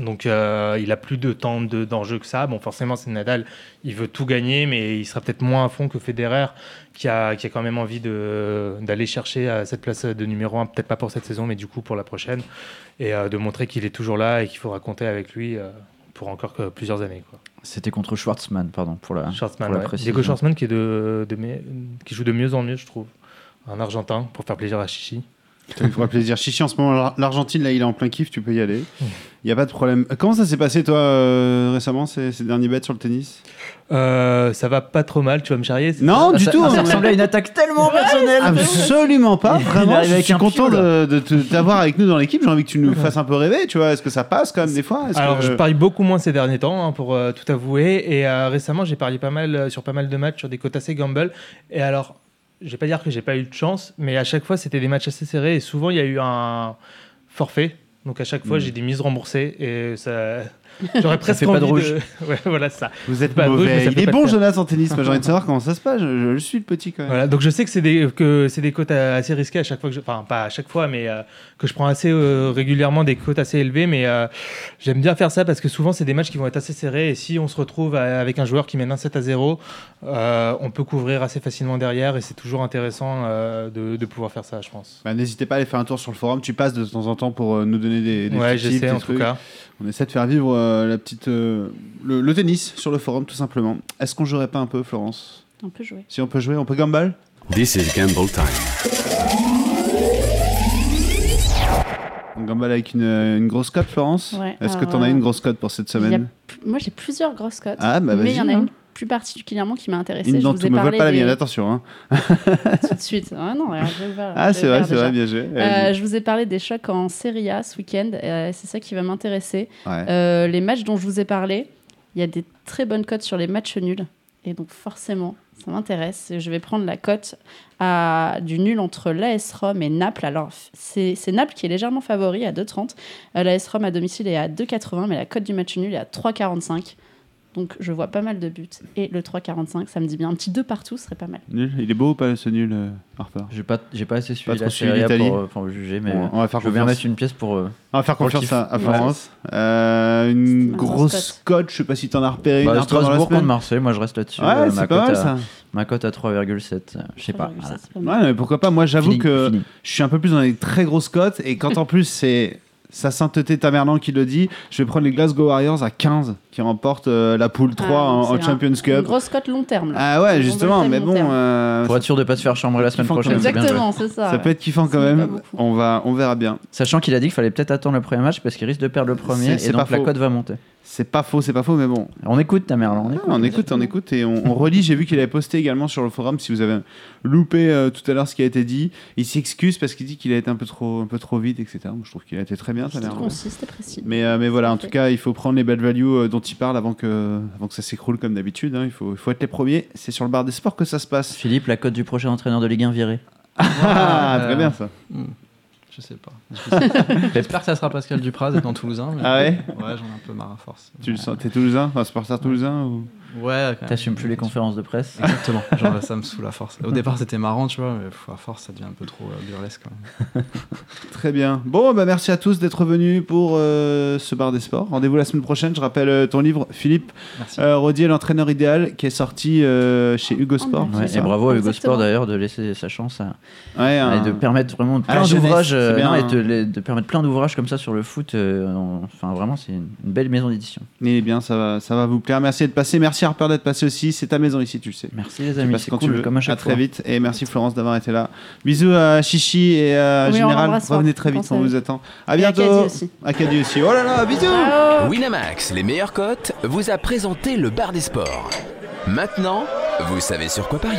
Donc euh, il a plus de temps de- d'enjeu que ça. Bon, forcément, c'est Nadal, il veut tout gagner, mais il sera peut-être moins à fond que Federer, qui a, qui a quand même envie de- d'aller chercher à cette place de numéro 1, peut-être pas pour cette saison, mais du coup pour la prochaine, et euh, de montrer qu'il est toujours là et qu'il faudra compter avec lui euh, pour encore que plusieurs années. Quoi. C'était contre Schwartzmann, pardon, pour la, Schwartzmann, pour la ouais. Diego Schwartzmann qui, est de, qui joue de mieux en mieux, je trouve. Un Argentin, pour faire plaisir à Chichi. Lui fera plaisir. Chichi, en ce moment, l'Ar- l'Argentine, là, il est en plein kiff, tu peux y aller. Il n'y a pas de problème. Comment ça s'est passé, toi, euh, récemment, ces, ces derniers bêtes sur le tennis? Euh, ça va pas trop mal, tu vas me charrier Non, ça? du ça, tout. ça ressemblait à une attaque tellement personnelle. Absolument pas, vraiment. Je suis content de, t'avoir avec nous dans l'équipe. J'ai envie que tu nous fasses un peu rêver, tu vois. Est-ce que ça passe quand même des fois? Alors, que- je parie beaucoup moins ces derniers temps, hein, pour euh, tout avouer. Et euh, récemment, j'ai parié pas mal sur pas mal de matchs, sur des cotes assez gamble. Et alors, je vais pas dire que j'ai pas eu de chance, mais à chaque fois, c'était des matchs assez serrés. Et souvent, il y a eu un forfait Donc à chaque fois, Mm. j'ai des mises remboursées et ça. J'aurais presque fait pas de envie rouge. Ouais, voilà ça. Vous êtes Pas rouge, mais mauvais. ça Il est bon, Jonas, en tennis. J'ai envie de savoir comment ça se passe. Je, je suis le petit quand même. Voilà, donc je sais que c'est des que c'est des cotes assez risquées à chaque fois que je, enfin pas à chaque fois, mais euh, que je prends assez euh, régulièrement des cotes assez élevées, mais euh, j'aime bien faire ça parce que souvent c'est des matchs qui vont être assez serrés et si on se retrouve avec un joueur qui mène un 7 à 0, euh, on peut couvrir assez facilement derrière et c'est toujours intéressant de, de pouvoir faire ça, je pense. Bah, N'hésitez pas à aller faire un tour sur le forum. Tu passes de temps en temps pour nous donner des, des Ouais, j'essaie en tout cas. On essaie de faire vivre euh, la petite, euh, le, le tennis sur le forum, tout simplement. Est-ce qu'on jouerait pas un peu, Florence? On peut jouer. Si on peut jouer, on peut gamble This is Gamble Time. On gamble avec une, une grosse cote, Florence? Ouais, Est-ce que tu en as euh, une grosse cote pour cette a semaine? Moi, j'ai plusieurs grosses cotes. Ah, bah, mais il y en vas-y, a hein. une plus particulièrement qui m'a intéressée. Une Je vous tu ai parlé pas la des- mienne, attention. hein. tout de suite. Ah non, ouvert- Ah, c'est vrai, c'est vrai, bien joué. Euh, je vous ai parlé des chocs en Serie A ce week-end. euh, c'est ça qui va m'intéresser. Ouais. Euh, les matchs dont je vous ai parlé, il y a des très bonnes cotes sur les matchs nuls. Et donc forcément, ça m'intéresse. Je vais prendre la cote à- du nul entre l'AS Rome et Naples. Alors, c'est Naples qui est légèrement favori à 2,30. Euh, L'AS Rome à domicile est à 2,80, mais la cote du match nul est à 3,45. Donc je vois pas mal de buts. Et le 3,45, ça me dit bien. Un petit 2 partout serait pas mal. Nul. Il est beau ou pas ce nul, euh, Harper J'ai pas, j'ai pas assez Pas suivi trop la A l'Italie. pour, euh, pour juger, mais On- on va faire je veux bien confiance. mettre une pièce pour. euh, On va faire confiance à, à Ouais. Florence. Euh, une grosse cote, je sais pas si t'en as repéré Bah, une Harper, dans la Strasbourg semaine. contre Marseille, moi je reste là-dessus. Ouais, Euh, c'est ma pas cote mal à- ça. Ma cote à 3,7. euh, Je sais pas. 3,7, voilà. c'est pas mal. Ouais, mais pourquoi pas? Moi, j'avoue Fini, que fini. je suis un peu plus dans les très grosses cotes et quand en plus c'est sa sainteté Tamerlan qui le dit, je vais prendre les Glasgow Warriors à 15 qui remportent euh, la poule 3 Ah, en, un- Champions Une Cup. grosse cote long terme. là. Ah ouais, justement, mais bon, euh, Pour être sûr de pas se faire chambrer la semaine prochaine. Exactement, c'est ça. ça peut être kiffant quand même. On va, on verra bien. Sachant qu'il a dit qu'il fallait peut-être attendre le premier match parce qu'il risque de perdre le premier et c'est donc la cote va monter. C'est pas faux, c'est pas faux, mais bon. On écoute ta mère là, on Ah, écoute. on écoute, on écoute et on, on relit. J'ai vu qu'il avait posté également sur le forum. Si vous avez loupé euh, tout à l'heure ce qui a été dit, il s'excuse parce qu'il dit qu'il a été un peu trop, un peu trop vite, etc. Moi, je trouve qu'il a été très bien. Ça a C'était l'air. concis, c'était précis. Mais, euh, mais voilà, en tout cas, il faut prendre les bad values euh, dont il parle avant que, avant que ça s'écroule comme d'habitude. hein. Il, faut, il faut être les premiers. C'est sur le bar des sports que ça se passe. Philippe, la cote du prochain entraîneur de Ligue 1 viré. Ah, Euh, très bien ça. Hmm, Je sais pas. J'espère que ça sera Pascal Dupraz étant toulousain. mais- Ah ouais Ouais, j'en ai un peu marre à force. Tu le sens T'es toulousain Enfin, supporter toulousain ou... Ouais. T'assumes plus les conférences de presse. Exactement. Genre, ça me saoule à force. Au départ, c'était marrant, tu vois, mais à force, ça devient un peu trop euh, burlesque quand même. Très bien. Bon, bah, merci à tous d'être venus pour euh, ce bar des sports. Rendez-vous la semaine prochaine. Je rappelle euh, ton livre, Philippe euh, Rodier, l'entraîneur idéal, qui est sorti euh, chez Hugo Sport. Oh, Ouais, et bravo à Hugo. Sport d'ailleurs de laisser sa chance à, Ouais, et un- de permettre vraiment la plein d'ouvrages euh, et hein. de, les- de permettre plein d'ouvrages comme ça sur le foot euh, en- enfin vraiment c'est une, une belle maison d'édition Eh bien, ça va, ça va vous plaire. Merci d'être passé. Merci Harper d'être passé aussi. C'est ta maison ici, tu le sais. merci les amis c'est quand tu cool veux. comme à chaque à très vite. Et merci Florence d'avoir été là. Bisous à Chichi et à Oui, Général. fort. Revenez très vite, on vous attend. À Et à bientôt. Caddy aussi. Aussi. Oh là là, bisous. Ciao Winamax, les meilleures cotes, vous a présenté le bar des sports. Maintenant, vous savez sur quoi parier.